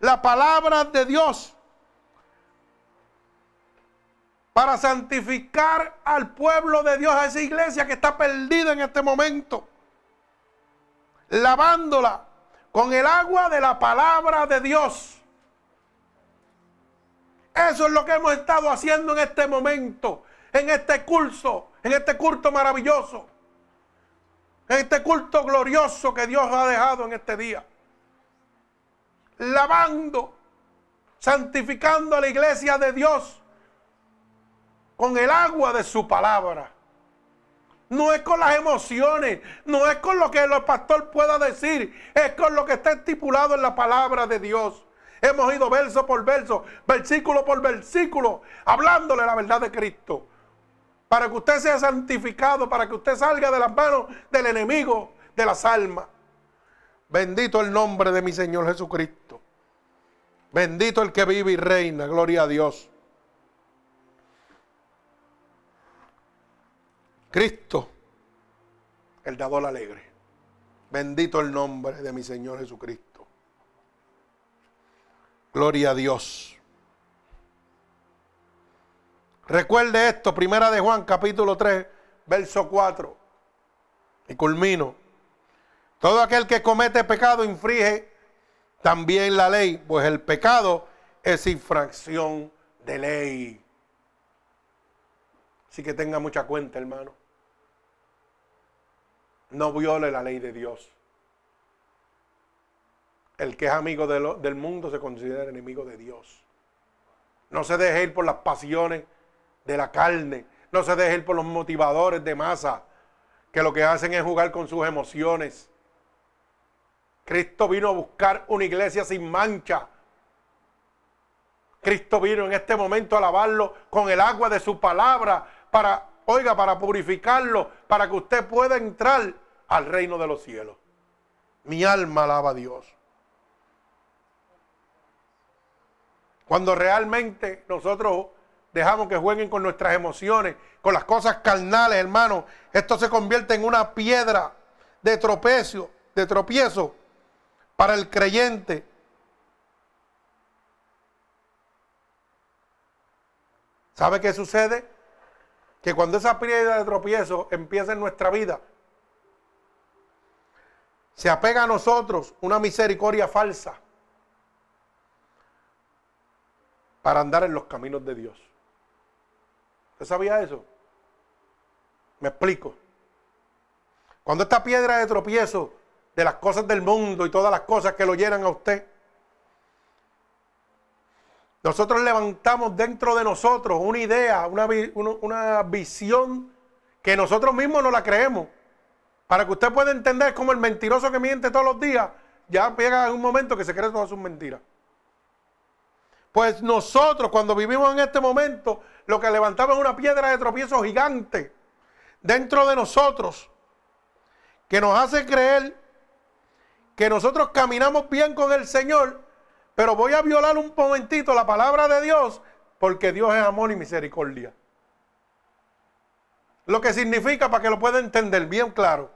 la palabra de Dios, para santificar al pueblo de Dios, a esa iglesia que está perdida en este momento, lavándola con el agua de la palabra de Dios. Eso es lo que hemos estado haciendo en este momento, en este curso, en este culto maravilloso, en este culto glorioso que Dios ha dejado en este día. Lavando, santificando a la iglesia de Dios con el agua de su palabra. No es con las emociones, no es con lo que el pastor pueda decir, es con lo que está estipulado en la palabra de Dios. Hemos ido verso por verso, versículo por versículo, hablándole la verdad de Cristo. Para que usted sea santificado, para que usted salga de las manos del enemigo de las almas. Bendito el nombre de mi Señor Jesucristo. Bendito el que vive y reina. Gloria a Dios. Cristo, el dador alegre. Bendito el nombre de mi Señor Jesucristo. Gloria a Dios. Recuerde esto, primera de Juan capítulo 3, verso 4. Y culmino. Todo aquel que comete pecado infringe también la ley, pues el pecado es infracción de ley. Así que tenga mucha cuenta, hermano no viole la ley de Dios. El que es amigo del mundo se considera enemigo de Dios. No se deje ir por las pasiones de la carne. No se deje ir por los motivadores de masa que lo que hacen es jugar con sus emociones. Cristo vino a buscar una iglesia sin mancha. Cristo vino en este momento a lavarlo con el agua de su palabra para Oiga, para purificarlo, para que usted pueda entrar al reino de los cielos. Mi alma alaba a Dios. Cuando realmente nosotros dejamos que jueguen con nuestras emociones, con las cosas carnales, hermano, esto se convierte en una piedra de tropiezo, de tropiezo para el creyente. ¿Sabe qué sucede? que cuando esa piedra de tropiezo empieza en nuestra vida, se apega a nosotros una misericordia falsa para andar en los caminos de Dios. ¿Usted sabía eso? Me explico. Cuando esta piedra de tropiezo de las cosas del mundo y todas las cosas que lo llenan a usted, nosotros levantamos dentro de nosotros una idea, una, visión que nosotros mismos no la creemos. Para que usted pueda entender cómo el mentiroso que miente todos los días ya llega un momento que se cree todas sus mentiras. Pues nosotros cuando vivimos en este momento, lo que levantamos es una piedra de tropiezo gigante dentro de nosotros que nos hace creer que nosotros caminamos bien con el Señor pero voy a violar un momentito la palabra de Dios porque Dios es amor y misericordia. Lo que significa, para que lo pueda entender bien claro,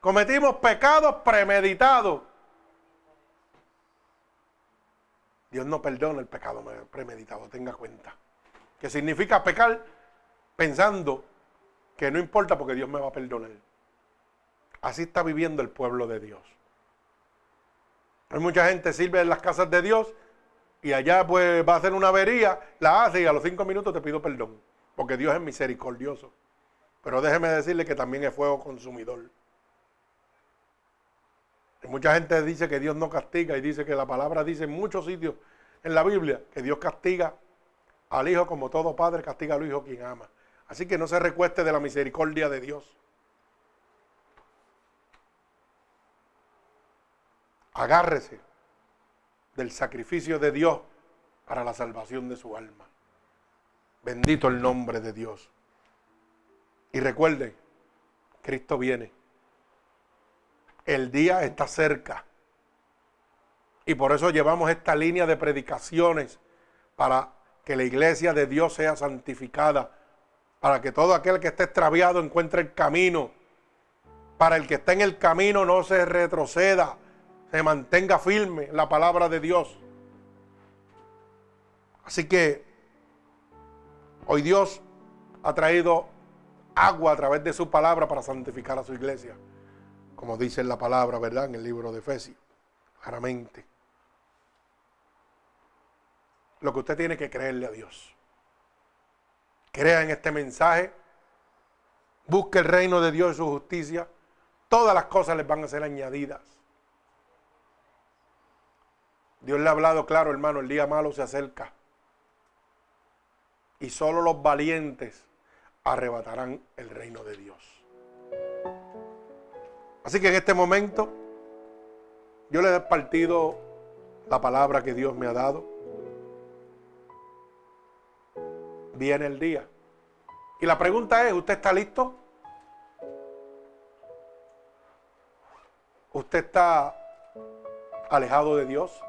cometimos pecados premeditados. Dios no perdona el pecado premeditado, tenga cuenta. Que significa pecar pensando que no importa porque Dios me va a perdonar. Así está viviendo el pueblo de Dios. Hay mucha gente sirve en las casas de Dios y allá pues va a hacer una avería, la hace y a los cinco minutos te pido perdón, porque Dios es misericordioso. Pero déjeme decirle que también es fuego consumidor. Y mucha gente dice que Dios no castiga y dice que la palabra dice en muchos sitios en la Biblia que Dios castiga al hijo como todo padre castiga al hijo quien ama. Así que no se recueste de la misericordia de Dios. Agárrese del sacrificio de Dios para la salvación de su alma. Bendito el nombre de Dios. Y recuerde, Cristo viene. El día está cerca. Y por eso llevamos esta línea de predicaciones para que la iglesia de Dios sea santificada, para que todo aquel que esté extraviado encuentre el camino para el que está en el camino no se retroceda, se mantenga firme la palabra de Dios. Así que hoy Dios ha traído agua a través de su palabra para santificar a su iglesia. Como dice en la palabra, ¿verdad? En el libro de Efesios, claramente. Lo que usted tiene que creerle a Dios. Crea en este mensaje. Busque el reino de Dios y su justicia. Todas las cosas les van a ser añadidas. Dios le ha hablado claro, hermano, el día malo se acerca. Y solo los valientes arrebatarán el reino de Dios. Así que en este momento yo le he partido la palabra que Dios me ha dado. Viene el día. Y la pregunta es, ¿usted está listo? ¿Usted está alejado de Dios?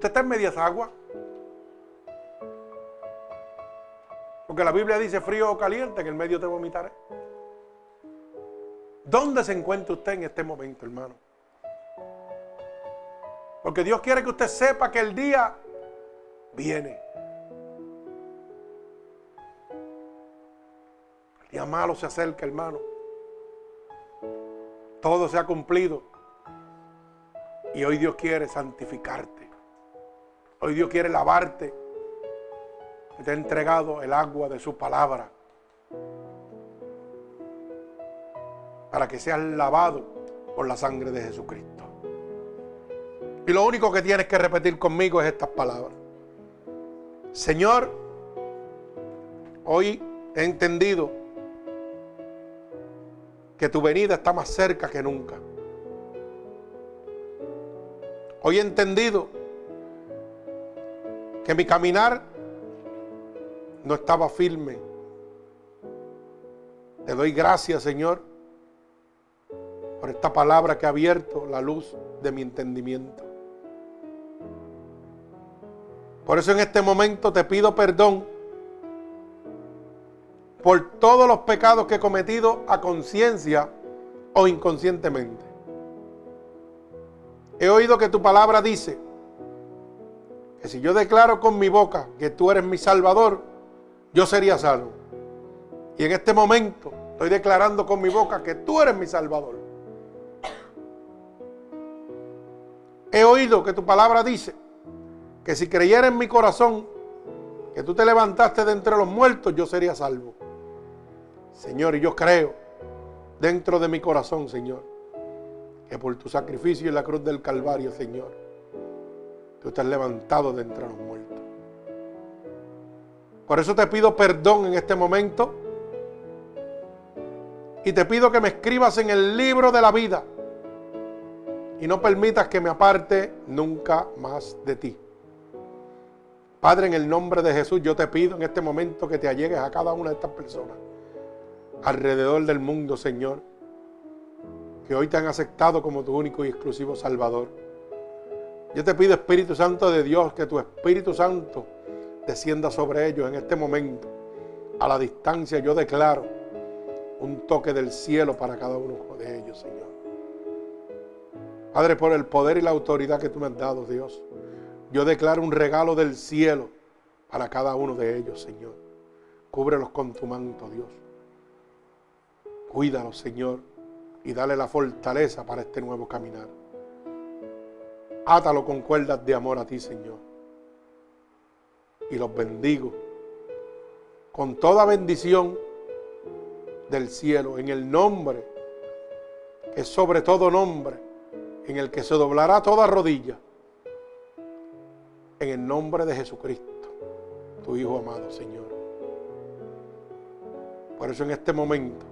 ¿Usted está en medias aguas? Porque la Biblia dice frío o caliente, en el medio te vomitaré. ¿Dónde se encuentra usted en este momento, hermano? Porque Dios quiere que usted sepa que el día viene. El día malo se acerca, hermano. Todo se ha cumplido. Y hoy Dios quiere santificarte. Hoy Dios quiere lavarte te ha entregado el agua de su palabra para que seas lavado por la sangre de Jesucristo. Y lo único que tienes que repetir conmigo es estas palabras. Señor, hoy he entendido que tu venida está más cerca que nunca. Hoy he entendido que mi caminar no estaba firme. Te doy gracias, Señor, por esta palabra que ha abierto la luz de mi entendimiento. Por eso en este momento te pido perdón por todos los pecados que he cometido a conciencia o inconscientemente. He oído que tu palabra dice que si yo declaro con mi boca que tú eres mi Salvador, yo sería salvo. Y en este momento estoy declarando con mi boca que tú eres mi Salvador. He oído que tu palabra dice que si creyera en mi corazón que tú te levantaste de entre los muertos, yo sería salvo. Señor, y yo creo dentro de mi corazón, Señor, que por tu sacrificio en la cruz del Calvario, Señor, tú has levantado de entre los muertos. Por eso te pido perdón en este momento. Y te pido que me escribas en el libro de la vida. Y no permitas que me aparte nunca más de ti. Padre, en el nombre de Jesús, yo te pido en este momento que te allegues a cada una de estas personas. Alrededor del mundo, Señor. Que hoy te han aceptado como tu único y exclusivo Salvador. Yo te pido, Espíritu Santo de Dios, que tu Espíritu Santo descienda sobre ellos en este momento. A la distancia yo declaro un toque del cielo para cada uno de ellos, Señor. Padre, por el poder y la autoridad que tú me has dado, Dios, yo declaro un regalo del cielo para cada uno de ellos, Señor. Cúbrelos con tu manto, Dios. Cuídalos, Señor, y dale la fortaleza para este nuevo caminar. Átalo con cuerdas de amor a ti, Señor y los bendigo con toda bendición del cielo, en el nombre que sobre todo nombre, en el que se doblará toda rodilla, en el nombre de Jesucristo, tu Hijo amado Señor. Por eso en este momento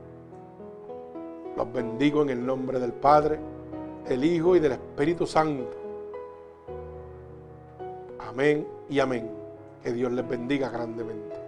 los bendigo en el nombre del Padre, del Hijo y del Espíritu Santo. Amén y amén. Que Dios les bendiga grandemente.